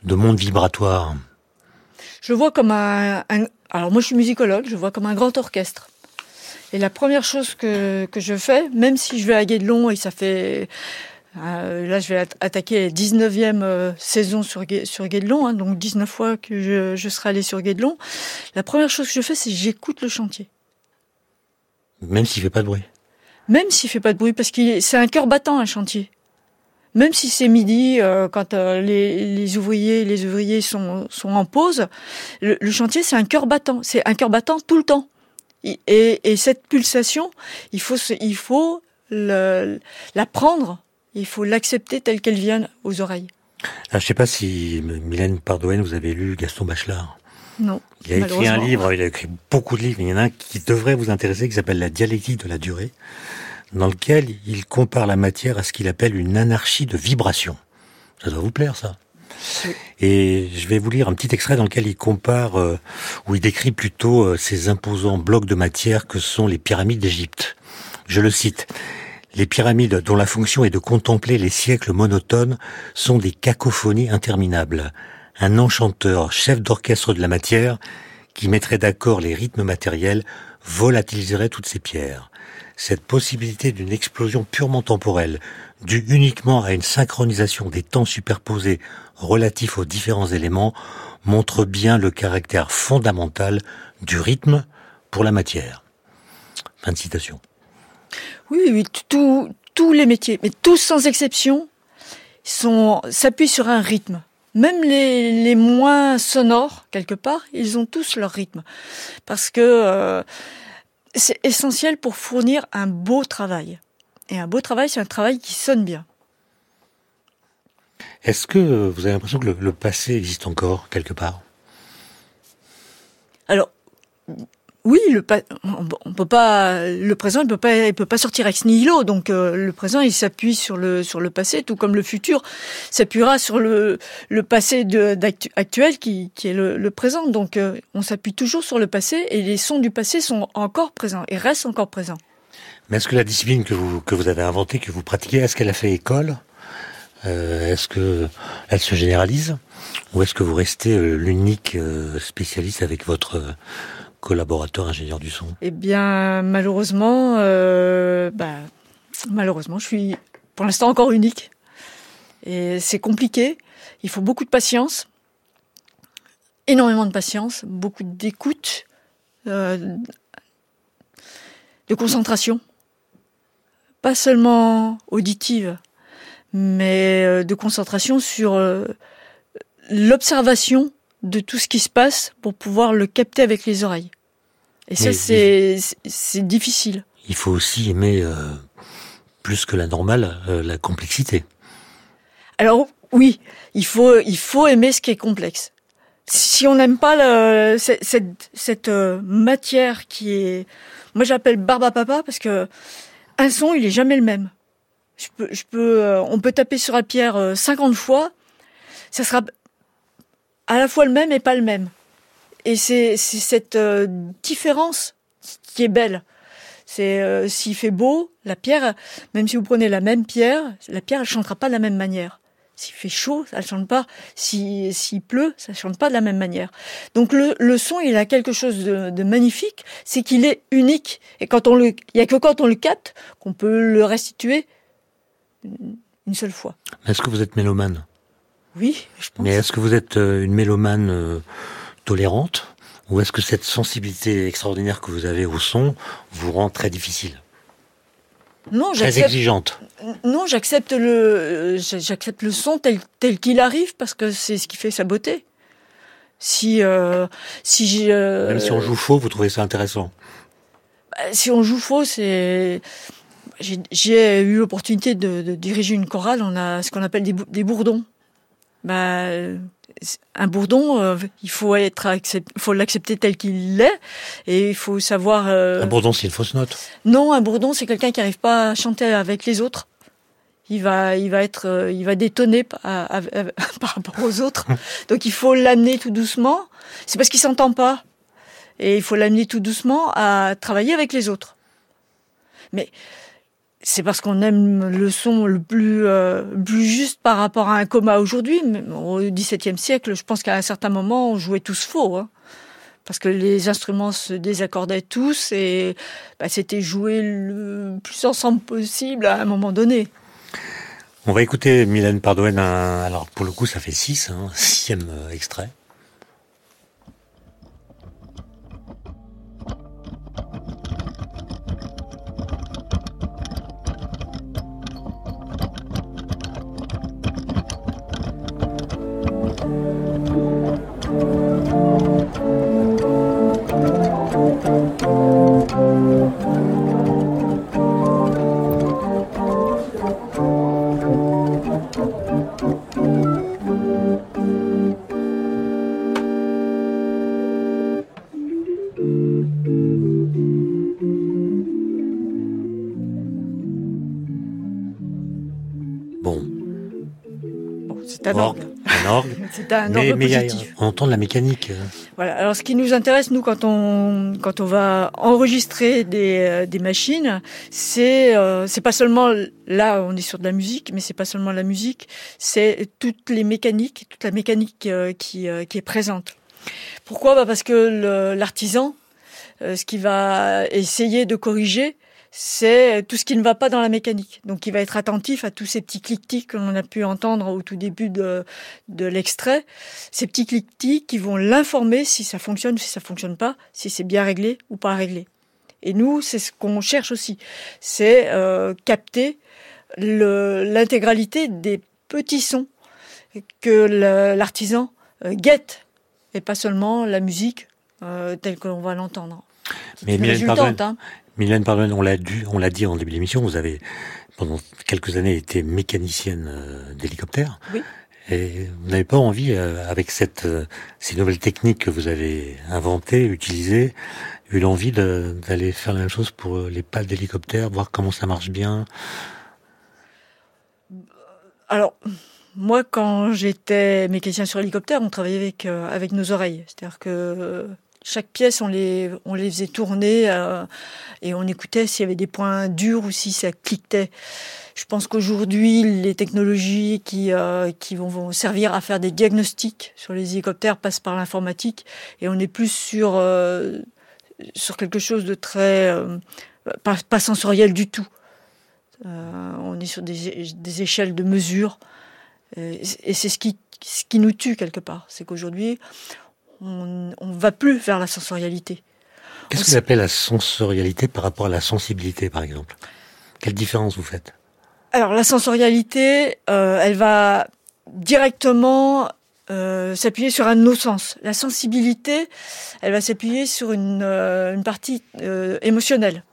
de monde vibratoire? Je vois comme un, un, alors moi je suis musicologue, je vois comme un grand orchestre. Et la première chose que, que je fais, même si je vais à Guédelon et ça fait... Euh, là je vais attaquer la 19e euh, saison sur, sur Guédelon, hein, donc 19 fois que je, je serai allé sur Guédelon. La première chose que je fais, c'est j'écoute le chantier. Même s'il fait pas de bruit Même s'il fait pas de bruit, parce que c'est un cœur battant un chantier même si c'est midi, euh, quand euh, les, les, ouvriers, les ouvriers sont, sont en pause, le, le chantier c'est un cœur battant, c'est un cœur battant tout le temps. Et, et, cette pulsation, il faut, il faut le, la prendre, il faut l'accepter telle qu'elle vient aux oreilles. Alors, je sais pas si Mylène Pardoen, vous avez lu Gaston Bachelard. Non. Il a écrit un livre, il a écrit beaucoup de livres. Il y en a un qui devrait vous intéresser, qui s'appelle La dialectique de la durée dans lequel il compare la matière à ce qu'il appelle une anarchie de vibration. Ça doit vous plaire, ça. Et je vais vous lire un petit extrait dans lequel il compare, euh, ou il décrit plutôt euh, ces imposants blocs de matière que sont les pyramides d'Égypte. Je le cite. Les pyramides, dont la fonction est de contempler les siècles monotones, sont des cacophonies interminables. Un enchanteur, chef d'orchestre de la matière, qui mettrait d'accord les rythmes matériels, volatiliserait toutes ces pierres cette possibilité d'une explosion purement temporelle, due uniquement à une synchronisation des temps superposés relatifs aux différents éléments, montre bien le caractère fondamental du rythme pour la matière. Fin de citation. Oui, oui, tout, tous les métiers, mais tous sans exception, s'appuient sur un rythme. Même les, les moins sonores, quelque part, ils ont tous leur rythme. Parce que euh, c'est essentiel pour fournir un beau travail. Et un beau travail, c'est un travail qui sonne bien. Est-ce que vous avez l'impression que le, passé existe encore quelque part? Alors, oui, le présent, il peut pas, il peut pas sortir ex nihilo. Donc euh, le présent, il s'appuie sur le passé, tout comme le futur s'appuiera sur le passé actuel qui est le, présent. Donc euh, on s'appuie toujours sur le passé et les sons du passé sont encore présents et restent encore présents. Mais est-ce que la discipline que vous que vous avez inventée, que vous pratiquez, est-ce qu'elle a fait école? Euh, Est-ce que elle se généralise? Ou est-ce que vous restez l'unique spécialiste avec votre collaborateur ingénieur du son Eh bien, malheureusement, euh, bah, malheureusement, je suis pour l'instant encore unique. Et c'est compliqué. Il faut beaucoup de patience, énormément de patience, beaucoup d'écoute, euh, de concentration. Pas seulement auditive, mais euh, de concentration sur l'observation de tout ce qui se passe pour pouvoir le capter avec les oreilles. Et ça, c'est c'est difficile. Il faut aussi aimer euh, plus que la normale euh, la complexité. Alors oui, il faut il faut aimer ce qui est complexe. Si on n'aime pas le, cette, cette, euh, matière qui est, moi j'appelle barbe à papa parce que un son il est jamais le même. Je peux, je peux, on peut taper sur la pierre 50 fois, ça sera à la fois le même et pas le même. Et c'est cette euh, différence qui est belle. C'est euh, s'il fait beau, la pierre, même si vous prenez la même pierre, la pierre elle chantera pas de la même manière. S'il fait chaud, ça ne chante pas. S'il pleut, ça ne chante pas de la même manière. Donc le, son, il a quelque chose de, de magnifique, c'est qu'il est unique. Et quand on le, il y a que quand on le capte qu'on peut le restituer une seule fois. Est-ce que vous êtes mélomane? Oui, je pense. Mais est-ce que vous êtes euh, une mélomane euh, tolérante? Ou est-ce que cette sensibilité extraordinaire que vous avez au son vous rend très difficile? Non, très exigeante. Non, j'accepte le, j'accepte le son tel tel qu'il arrive parce que c'est ce qui fait sa beauté. Si euh, si même si on joue faux, vous trouvez ça intéressant? Bah, Si on joue faux, c'est j'ai eu l'opportunité de, de, diriger une chorale. On a ce qu'on appelle des, des bourdons bah, un bourdon, euh, il faut être, faut l'accepter tel qu'il est, et il faut savoir. Euh, un bourdon, c'est une fausse note. Non, un bourdon, c'est quelqu'un qui n'arrive pas à chanter avec les autres. Il va, il va être, euh, il va détonner par rapport aux autres. Donc il faut l'amener tout doucement. C'est parce qu'il s'entend pas, et il faut l'amener tout doucement à travailler avec les autres. Mais c'est parce qu'on aime le son le plus, euh, juste par rapport à un coma aujourd'hui. Au XVIIe siècle, je pense qu'à un certain moment, on jouait tous faux. Hein. parce que les instruments se désaccordaient tous et bah, c'était jouer le plus ensemble possible à un moment donné. On va écouter Mylène Pardoen. Alors pour le coup, ça fait six, hein, sixième euh, extrait. Mais, on entend de la mécanique. Voilà. Alors, ce qui nous intéresse, nous, quand on quand on va enregistrer des, euh, des machines, c'est euh, c'est pas seulement là, on est sur de la musique, mais c'est pas seulement la musique, c'est toutes les mécaniques, toute la mécanique euh, qui qui est présente. Pourquoi? Bah Parce que l'artisan, ce qu'il va essayer de corriger, c'est tout ce qui ne va pas dans la mécanique. Donc il va être attentif à tous ces petits que l'on a pu entendre au tout début de, de l'extrait. Ces petits clic-clics qui vont l'informer si ça fonctionne ou si ça fonctionne pas, si c'est bien réglé ou pas réglé. Et nous, c'est ce qu'on cherche aussi, c'est euh, capter l'intégralité des petits sons que l'artisan euh, guette et pas seulement la musique euh, telle que l'on va l'entendre. Mais Mylène, Mylène, pardon, on l'a dit, on l'a dit en début d'émission, vous avez pendant quelques années, été mécanicienne euh, d'hélicoptère. Oui. Et vous n'avez pas envie, euh, avec cette, euh, ces nouvelles techniques que vous avez inventées, utilisées, eu l'envie d'aller faire la même chose pour les pales d'hélicoptère, voir comment ça marche bien? Alors, moi, quand j'étais mécanicien sur hélicoptère, on travaillait avec, avec nos oreilles. C'est-à-dire que chaque pièce, on les, on les faisait tourner euh, et on écoutait s'il y avait des points durs ou si ça cliquetait. Je pense qu'aujourd'hui, les technologies qui, euh, qui vont, vont, servir à faire des diagnostics sur les hélicoptères passent par l'informatique et on est plus sur, euh, sur quelque chose de très. Pas, pas, sensoriel du tout. on est sur des, des échelles de mesure. Et, et c'est ce qui, ce qui nous tue quelque part. C'est qu'aujourd'hui, on ne va plus vers la sensorialité. Qu'est-ce que vous appelez la sensorialité par rapport à la sensibilité, par exemple? Quelle différence vous faites? Alors, la sensorialité, euh, elle va directement euh, s'appuyer sur un de nos sens. La sensibilité, elle va s'appuyer sur une, euh, une partie émotionnelle.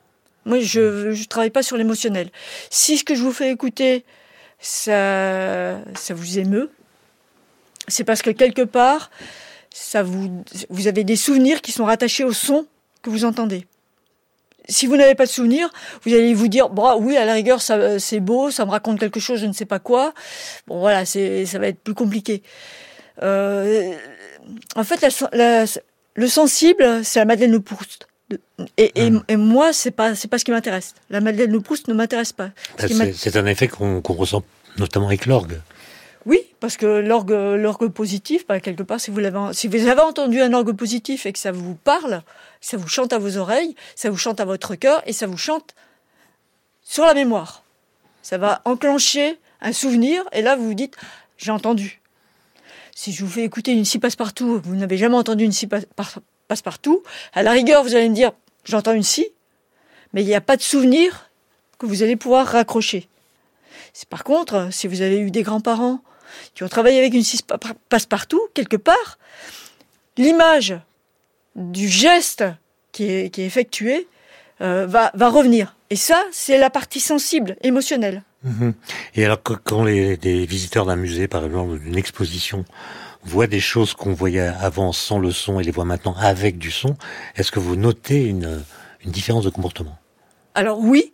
Moi, je ne travaille pas sur l'émotionnel. Si ce que je vous fais écouter, ça, ça vous émeut, c'est parce que quelque part, ça vous, vous avez des souvenirs qui sont rattachés au son que vous entendez. Si vous n'avez pas de souvenirs, vous allez vous dire, bon, oui, à la rigueur, ça, c'est beau, ça me raconte quelque chose, je ne sais pas quoi. Bon, voilà, c'est, ça va être plus compliqué. Euh, en fait, la, le sensible, c'est la Madeleine de Proust. Et, et, hum. et, moi, c'est pas, c'est pas ce qui m'intéresse. La Madeleine de Proust ne m'intéresse pas. Bah, c'est, c'est un effet qu'on, qu'on ressent notamment avec l'orgue. Oui, parce que l'orgue, l'orgue positif, bah, quelque part, si vous l'avez, si vous avez entendu un orgue positif et que ça vous parle, ça vous chante à vos oreilles, ça vous chante à votre cœur et ça vous chante sur la mémoire. Ça va enclencher un souvenir et là vous vous dites j'ai entendu. Si je vous fais écouter une scie passe-partout, vous n'avez jamais entendu une scie passe-partout, à la rigueur vous allez me dire j'entends une scie, mais il n'y a pas de souvenir que vous allez pouvoir raccrocher. Par contre, si vous avez eu des grands-parents qui ont travaillé avec une scie passe-partout, quelque part, l'image du geste qui est, qui est effectué euh, va, va revenir. Et ça, c'est la partie sensible, émotionnelle. Mhm. Et alors, quand les, visiteurs d'un musée, par exemple, d'une exposition, voient des choses qu'on voyait avant sans le son et les voient maintenant avec du son, est-ce que vous notez une, une différence de comportement? Alors oui,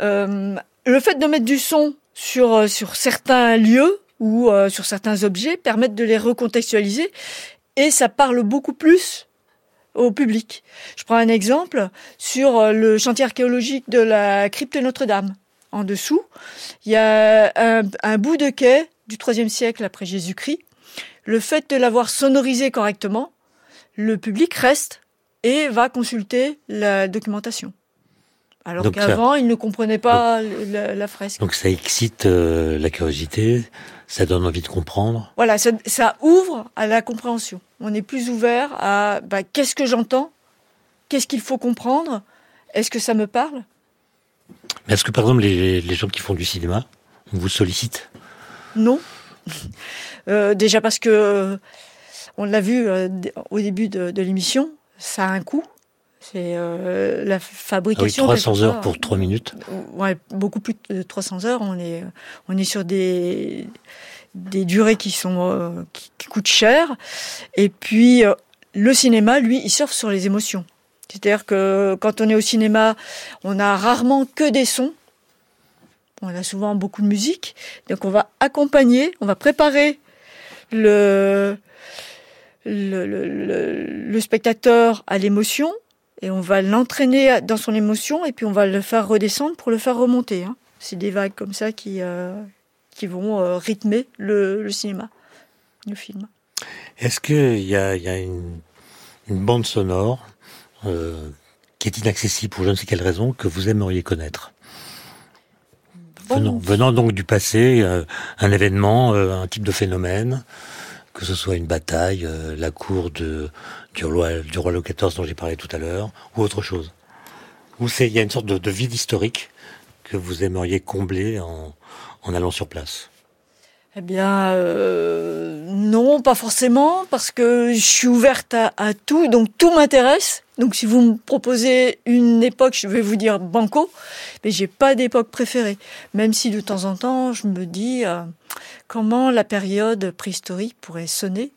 euh, le fait de mettre du son sur, euh, sur certains lieux ou euh, sur certains objets permettent de les recontextualiser et ça parle beaucoup plus au public. Je prends un exemple sur euh, le chantier archéologique de la crypte Notre-Dame. En dessous, il y a un, un bout de quai du IIIe siècle après Jésus-Christ. Le fait de l'avoir sonorisé correctement, le public reste et va consulter la documentation. Alors qu'avant, il ne comprenait pas la, la, fresque. Donc ça excite euh, la curiosité, ça donne envie de comprendre. Voilà, ça, ça ouvre à la compréhension. On est plus ouvert à bah, qu'est-ce que j'entends, qu'est-ce qu'il faut comprendre, est-ce que ça me parle? Mais est-ce que par exemple les, les gens qui font du cinéma vous sollicitent Non. euh, déjà parce que on l'a vu euh, au début de, de l'émission, ça a un coût. C'est euh, la fabrication. Ah oui, 300 heures pour 3 minutes. Ouais, beaucoup plus de 300 heures. On est, on est sur des, des durées qui sont, euh, qui, qui, coûtent cher. Et puis, euh, le cinéma, lui, il surfe sur les émotions. C'est-à-dire que quand on est au cinéma, on a rarement que des sons. On a souvent beaucoup de musique. Donc, on va accompagner, on va préparer le, le, le, le, le spectateur à l'émotion et on va l'entraîner dans son émotion et puis on va le faire redescendre pour le faire remonter. Hein. C'est des vagues comme ça qui, euh, qui vont euh, rythmer le, le, cinéma, le film. Est-ce qu'il y a, y a une, une, bande sonore euh, qui est inaccessible pour je ne sais quelle raison que vous aimeriez connaître? Bon. venant, venant, donc du passé, un événement, un type de phénomène que ce soit une bataille, euh, la cour de, du, roi, du roi Louis XIV dont j'ai parlé tout à l'heure, ou autre chose Ou il y a une sorte de, de, vide historique que vous aimeriez combler en, allant sur place? Eh bien, euh, non, pas forcément, parce que je suis ouverte à, à tout, donc tout m'intéresse. Donc, si vous me proposez une époque, je vais vous dire banco, mais j'ai pas d'époque préférée. Même si de temps en temps, je me dis euh, comment la période préhistorique pourrait sonner,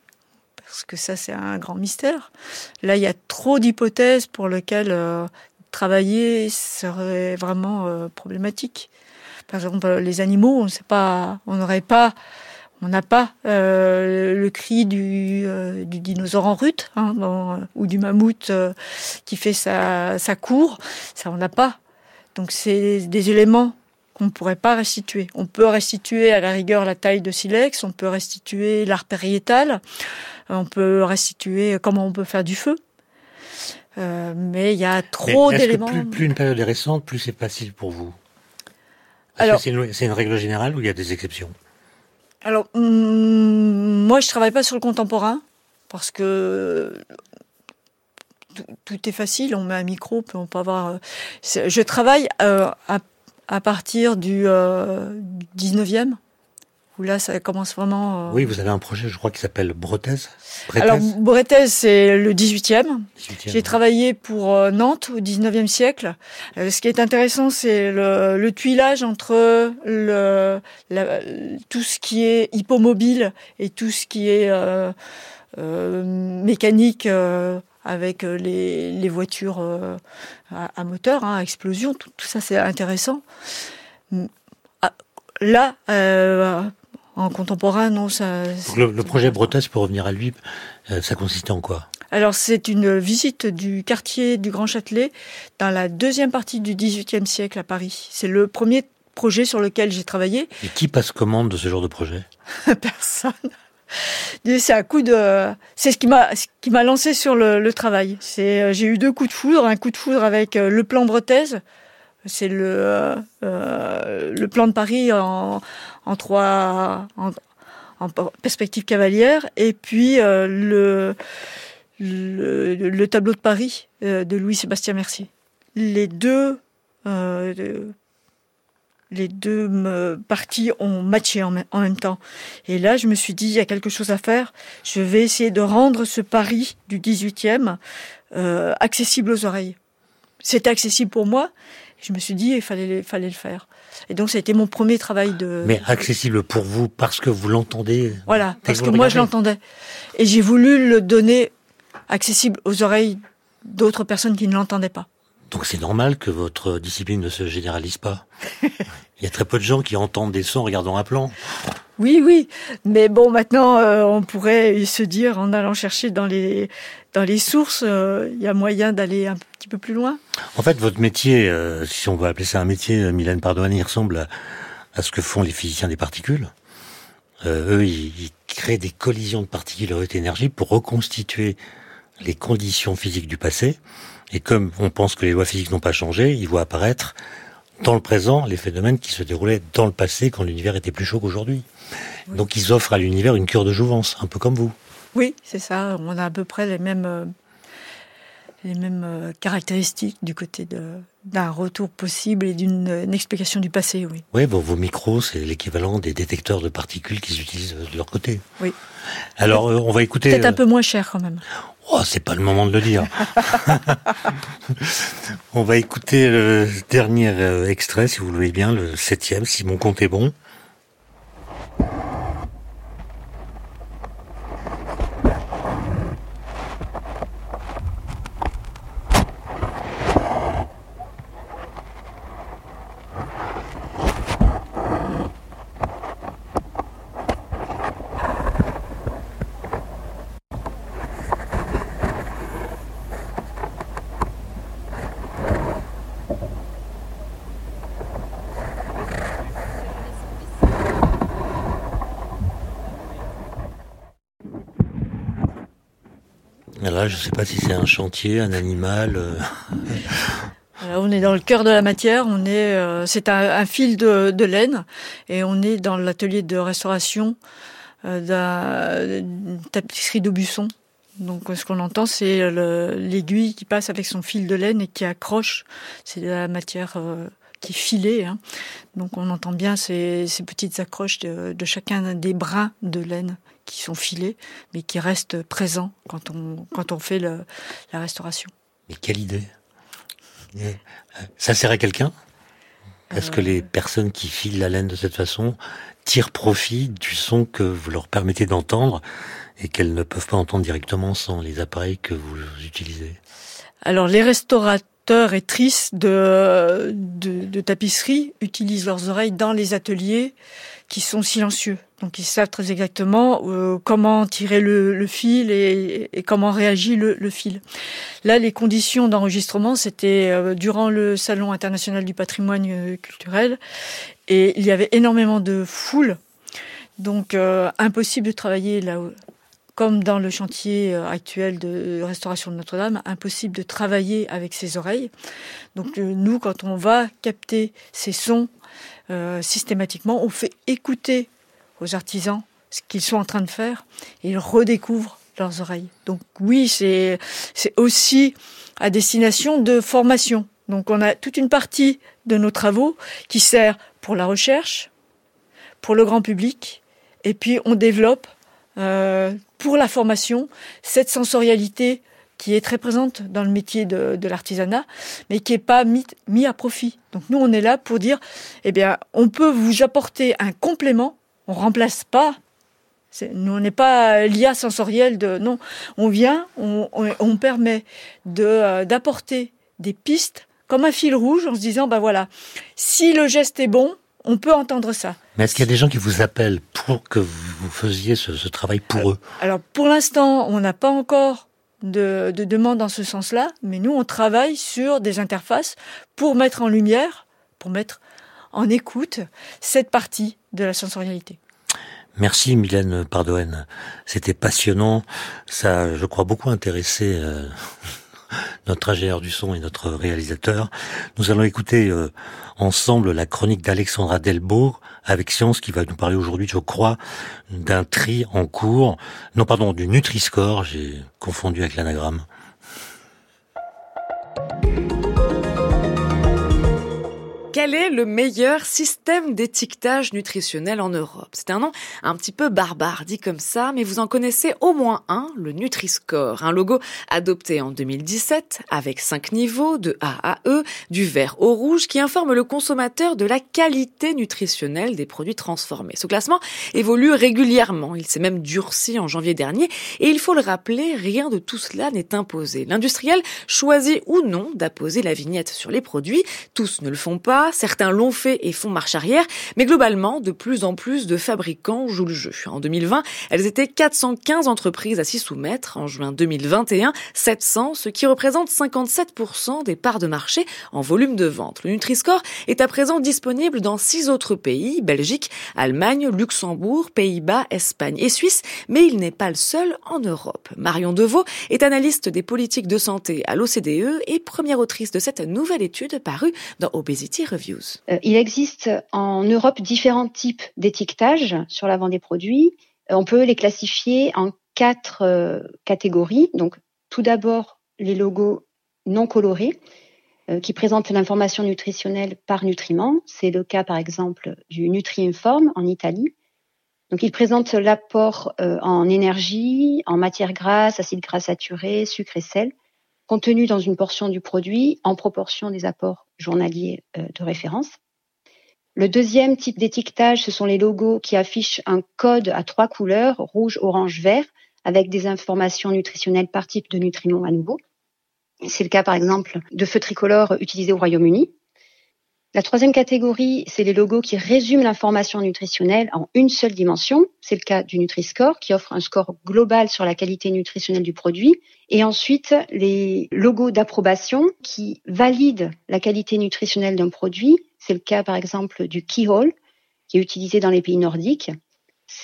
parce que ça, c'est un grand mystère. Là, il y a trop d'hypothèses pour lesquelles euh, travailler serait vraiment euh, problématique. Par exemple, les animaux, on sait pas, on n'aurait pas, on n'a pas euh, le cri du, dinosaure en rut hein, ou du mammouth qui fait sa, sa cour. Ça, on n'a pas. Donc, c'est des éléments qu'on ne pourrait pas restituer. On peut restituer à la rigueur la taille de silex, on peut restituer l'art pariétal, on peut restituer comment on peut faire du feu. Euh, mais il y a trop d'éléments. Plus, plus une période est récente, plus c'est facile pour vous? Alors, c'est une, une, règle générale ou il y a des exceptions? Alors, hum, moi, je travaille pas sur le contemporain parce que tout, tout est facile. On met un micro, on peut avoir. Je travaille euh, à, à, partir du euh, 19e où là, ça commence vraiment. Euh... Oui, vous avez un projet, je crois, qui s'appelle. Bretez. Alors, Bretez, c'est le 18e. 18e J'ai ouais. travaillé pour euh, Nantes au 19e siècle. Euh, ce qui est intéressant, c'est le, le, tuilage entre le, la, tout ce qui est hippomobile et tout ce qui est euh, mécanique avec les, les voitures à, à, moteur, hein, à explosion. Tout, tout ça, c'est intéressant. Ah, là, euh, en contemporain, non, ça. Le, le, projet Bretagne, pour revenir à lui, euh, ça consistait en quoi? Alors, c'est une visite du quartier du Grand Châtelet dans la deuxième partie du XVIIIe siècle à Paris. C'est le premier projet sur lequel j'ai travaillé. Et qui passe commande de ce genre de projet? Personne. C'est un coup de, c'est ce qui m'a, lancé sur le, travail. C'est, euh, j'ai eu deux coups de foudre, un coup de foudre avec euh, le plan Bretaise, c'est le, euh, le plan de Paris en, trois en, perspective cavalière et puis le, le, le tableau de Paris de Louis-Sébastien Mercier. Les deux les deux parties ont matché en, même temps. Et là, je me suis dit, il y a quelque chose à faire. Je vais essayer de rendre ce Paris du 18e euh, accessible aux oreilles. C'était accessible pour moi. Je me suis dit, il fallait, il fallait le faire. Et donc, ça a été mon premier travail de. Mais accessible pour vous parce que vous l'entendez. Voilà, parce que moi, je l'entendais. Et j'ai voulu le donner accessible aux oreilles d'autres personnes qui ne l'entendaient pas. Donc c'est normal que votre discipline ne se généralise pas. Il y a très peu de gens qui entendent des sons en regardant un plan. Oui, oui, mais bon, maintenant, euh, on pourrait se dire, en allant chercher dans les dans les sources, euh, il y a moyen d'aller un petit peu plus loin. En fait, votre métier, euh, si on veut appeler ça un métier, Mylène Pardouane, il ressemble à, à, ce que font les physiciens des particules. eux, ils, ils, créent des collisions de particules haute énergie pour reconstituer les conditions physiques du passé. Et comme on pense que les lois physiques n'ont pas changé, ils voient apparaître dans le présent les phénomènes qui se déroulaient dans le passé quand l'univers était plus chaud qu'aujourd'hui. Oui. Donc ils offrent à l'univers une cure de jouvence, un peu comme vous. Oui, c'est ça. On a à peu près les mêmes, euh, les mêmes euh, caractéristiques du côté d'un retour possible et d'une explication du passé, oui. Oui, bon, vos micros, c'est l'équivalent des détecteurs de particules qu'ils utilisent de leur côté. Oui. Alors, euh, on va écouter. Peut-être un peu moins cher quand même. Oh, c'est pas le moment de le dire. on va écouter le dernier extrait, si vous le voulez bien, le septième, si mon compte est bon. Chantier, un animal. Euh... On est dans le cœur de la matière. On est, euh, c'est un, fil de, de, laine, et on est dans l'atelier de restauration euh, d'une tapisserie d'Aubusson. Donc, ce qu'on entend, c'est l'aiguille qui passe avec son fil de laine et qui accroche. C'est de la matière qui est filé. Hein. Donc on entend bien ces, petites accroches de, chacun des brins de laine qui sont filés, mais qui restent présents quand on, quand on fait la restauration. Mais quelle idée Ça sert à quelqu'un? Est-ce que les personnes qui filent la laine de cette façon tirent profit du son que vous leur permettez d'entendre et qu'elles ne peuvent pas entendre directement sans les appareils que vous utilisez? Alors les restaurateurs et tristes de, de, tapisserie utilisent leurs oreilles dans les ateliers qui sont silencieux. Donc ils savent très exactement euh, comment tirer le, fil et, comment réagit le, fil. Là, les conditions d'enregistrement, c'était euh, durant le Salon international du patrimoine euh, culturel, et il y avait énormément de foule. Donc impossible de travailler là comme dans le chantier actuel de restauration de Notre-Dame, impossible de travailler avec ses oreilles. Donc nous, quand on va capter ces sons systématiquement, on fait écouter aux artisans ce qu'ils sont en train de faire ils redécouvrent leurs oreilles. Donc oui, c'est aussi à destination de formation. Donc on a toute une partie de nos travaux qui sert pour la recherche, pour le grand public, et puis on développe euh, pour la formation, cette sensorialité qui est très présente dans le métier de, l'artisanat, mais qui n'est pas mis, mis, à profit. Donc nous, on est là pour dire, eh bien, on peut vous apporter un complément, on remplace pas. Nous, on n'est pas l'IA sensorielle de non. On vient, on, on, permet de euh, d'apporter des pistes comme un fil rouge en se disant, ben voilà, si le geste est bon, on peut entendre ça. Mais est-ce qu'il y a des gens qui vous appellent pour que vous faisiez ce, travail pour eux? Alors pour l'instant, on n'a pas encore de, de demande dans ce sens-là, mais nous, on travaille sur des interfaces pour mettre en lumière, pour mettre en écoute cette partie de la sensorialité. Merci Mylène Pardoen, c'était passionnant, ça je crois beaucoup intéressé euh, notre ingénieur du son et notre réalisateur. Nous allons écouter euh, ensemble la chronique d'Alexandra Delbourg avec Science qui va nous parler aujourd'hui, je crois, d'un tri en cours. Non, pardon, du Nutri-Score, j'ai confondu avec l'anagramme. Quel est le meilleur système d'étiquetage nutritionnel en Europe? C'est un nom un petit peu barbare dit comme ça, mais vous en connaissez au moins un, le Nutri-Score, un logo adopté en 2017 avec cinq niveaux de A à E, du vert au rouge, qui informe le consommateur de la qualité nutritionnelle des produits transformés. Ce classement évolue régulièrement, il s'est même durci en janvier dernier, et il faut le rappeler, rien de tout cela n'est imposé. L'industriel choisit ou non d'apposer la vignette sur les produits, tous ne le font pas, certains l'ont fait et font marche arrière, mais globalement, de plus en plus de fabricants jouent le jeu. En 2020, elles étaient 415 entreprises à s'y soumettre. En juin 2021, 700, ce qui représente 57% des parts de marché en volume de vente. Le Nutri-Score est à présent disponible dans six autres pays, Belgique, Allemagne, Luxembourg, Pays-Bas, Espagne et Suisse, mais il n'est pas le seul en Europe. Marion Deveau est analyste des politiques de santé à l'OCDE et première autrice de cette nouvelle étude parue dans Obesity euh, il existe en Europe différents types d'étiquetage sur l'avant des produits. Euh, on peut les classifier en quatre euh, catégories. Donc, tout d'abord, les logos non colorés qui présentent l'information nutritionnelle par nutriment. C'est le cas, par exemple, du Nutri-Inform en Italie. Donc, il présente l'apport en énergie, en matières grasses, acides gras saturés, sucre et sel, contenu dans une portion du produit en proportion des apports journaliers euh, de référence. Le deuxième type d'étiquetage, ce sont les logos qui affichent un code à trois couleurs, rouge, orange, vert, avec des informations nutritionnelles par type de nutriments à nouveau. C'est le cas par exemple de feux tricolores utilisés au Royaume-Uni. La troisième catégorie, c'est les logos qui résument l'information nutritionnelle en une seule dimension. C'est le cas du Nutri-Score qui offre un score global sur la qualité nutritionnelle du produit. Et ensuite, les logos d'approbation qui valident la qualité nutritionnelle d'un produit. C'est le cas par exemple du Keyhole qui est utilisé dans les pays nordiques.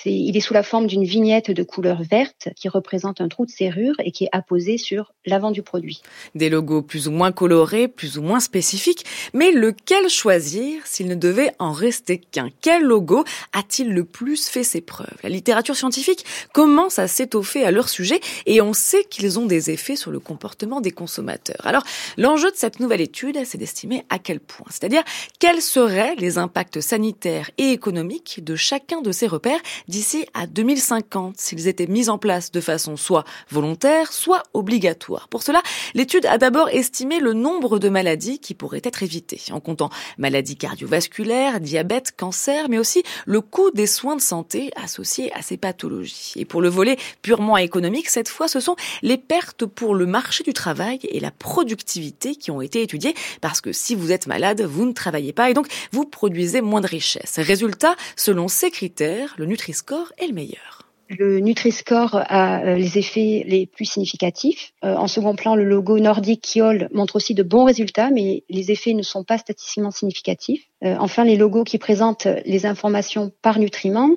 Il est sous la forme d'une vignette de couleur verte qui représente un trou de serrure et qui est apposé sur l'avant du produit. Des logos plus ou moins colorés, plus ou moins spécifiques, mais lequel choisir s'il ne devait en rester qu'un? Quel logo a-t-il le plus fait ses preuves? La littérature scientifique commence à s'étoffer à leur sujet et on sait qu'ils ont des effets sur le comportement des consommateurs. Alors, l'enjeu de cette nouvelle étude, c'est d'estimer à quel point, c'est-à-dire quels seraient les impacts sanitaires et économiques de chacun de ces repères d'ici à 2050 s'ils étaient mis en place de façon soit volontaire, soit obligatoire. Pour cela, l'étude a d'abord estimé le nombre de maladies qui pourraient être évitées, en comptant maladies cardiovasculaires, diabète, cancer, mais aussi le coût des soins de santé associés à ces pathologies. Et pour le volet purement économique, cette fois, ce sont les pertes pour le marché du travail et la productivité qui ont été étudiées, parce que si vous êtes malade, vous ne travaillez pas et donc vous produisez moins de richesses. Résultat, selon ces critères, le Nutri-Score est le meilleur. Le Nutri-Score a euh, les effets les plus significatifs. Euh, en second plan, le logo nordique Kiol montre aussi de bons résultats, mais les effets ne sont pas statistiquement significatifs. Euh, enfin, les logos qui présentent les informations par nutriment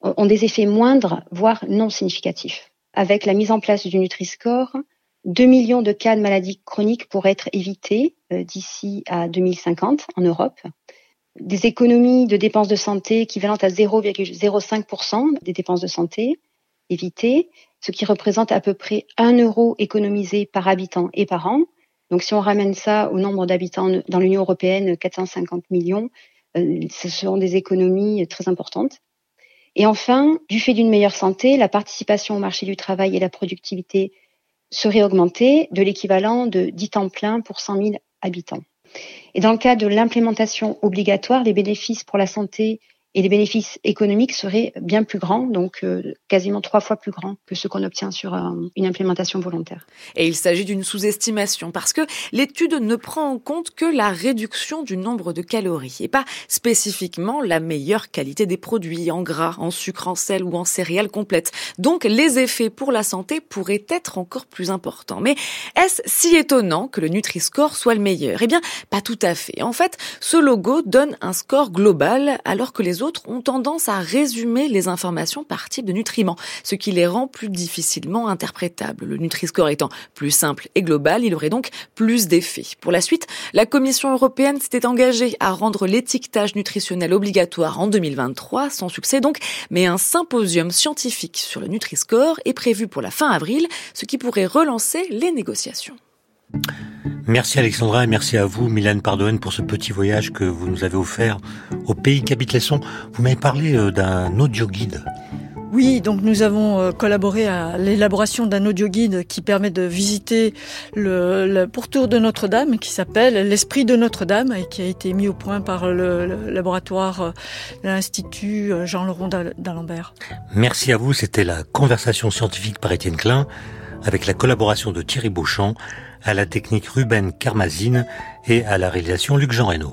ont des effets moindres, voire non significatifs. Avec la mise en place du Nutri-Score, 2 millions de cas de maladies chroniques pourraient être évités d'ici à 2050 en Europe des économies de dépenses de santé équivalentes à 0,05% des dépenses de santé évitées, ce qui représente à peu près 1 euro économisé par habitant et par an. Donc si on ramène ça au nombre d'habitants dans l'Union européenne, 450 millions, euh, ce seront des économies très importantes. Et enfin, du fait d'une meilleure santé, la participation au marché du travail et la productivité seraient augmentées de l'équivalent de 10 temps plein pour 100 000 habitants. Et dans le cas de l'implémentation obligatoire, les bénéfices pour la santé et les bénéfices économiques seraient bien plus grands, donc euh, quasiment trois fois plus grands que ce qu'on obtient sur euh, une implémentation volontaire. Et il s'agit d'une sous-estimation parce que l'étude ne prend en compte que la réduction du nombre de calories et pas spécifiquement la meilleure qualité des produits en gras, en sucre, en sel ou en céréales complètes. Donc les effets pour la santé pourraient être encore plus importants. Mais est-ce si étonnant que le Nutri-Score soit le meilleur? Eh bien, pas tout à fait. En fait, ce logo donne un score global alors que les autres ont tendance à résumer les informations par type de nutriments, ce qui les rend plus difficilement interprétables. Le Nutri-Score étant plus simple et global, il aurait donc plus d'effets. Pour la suite, la Commission européenne s'était engagée à rendre l'étiquetage nutritionnel obligatoire en 2023, sans succès donc, mais un symposium scientifique sur le Nutri-Score est prévu pour la fin avril, ce qui pourrait relancer les négociations. Merci Alexandra et merci à vous, Mylène Pardone, pour ce petit voyage que vous nous avez offert au pays qu'habitent les sons. Vous m'avez parlé euh, d'un audio guide. Oui, donc nous avons euh, collaboré à l'élaboration d'un audio guide qui permet de visiter le, pourtour de Notre-Dame, qui s'appelle L'Esprit de Notre-Dame et qui a été mis au point par le, laboratoire euh, de l'Institut Jean-Laurent d'Alembert. Merci à vous, c'était la conversation scientifique par Étienne Klein avec la collaboration de Thierry Beauchamp à la technique Ruben Carmazine et à la réalisation Luc Jean Reynaud.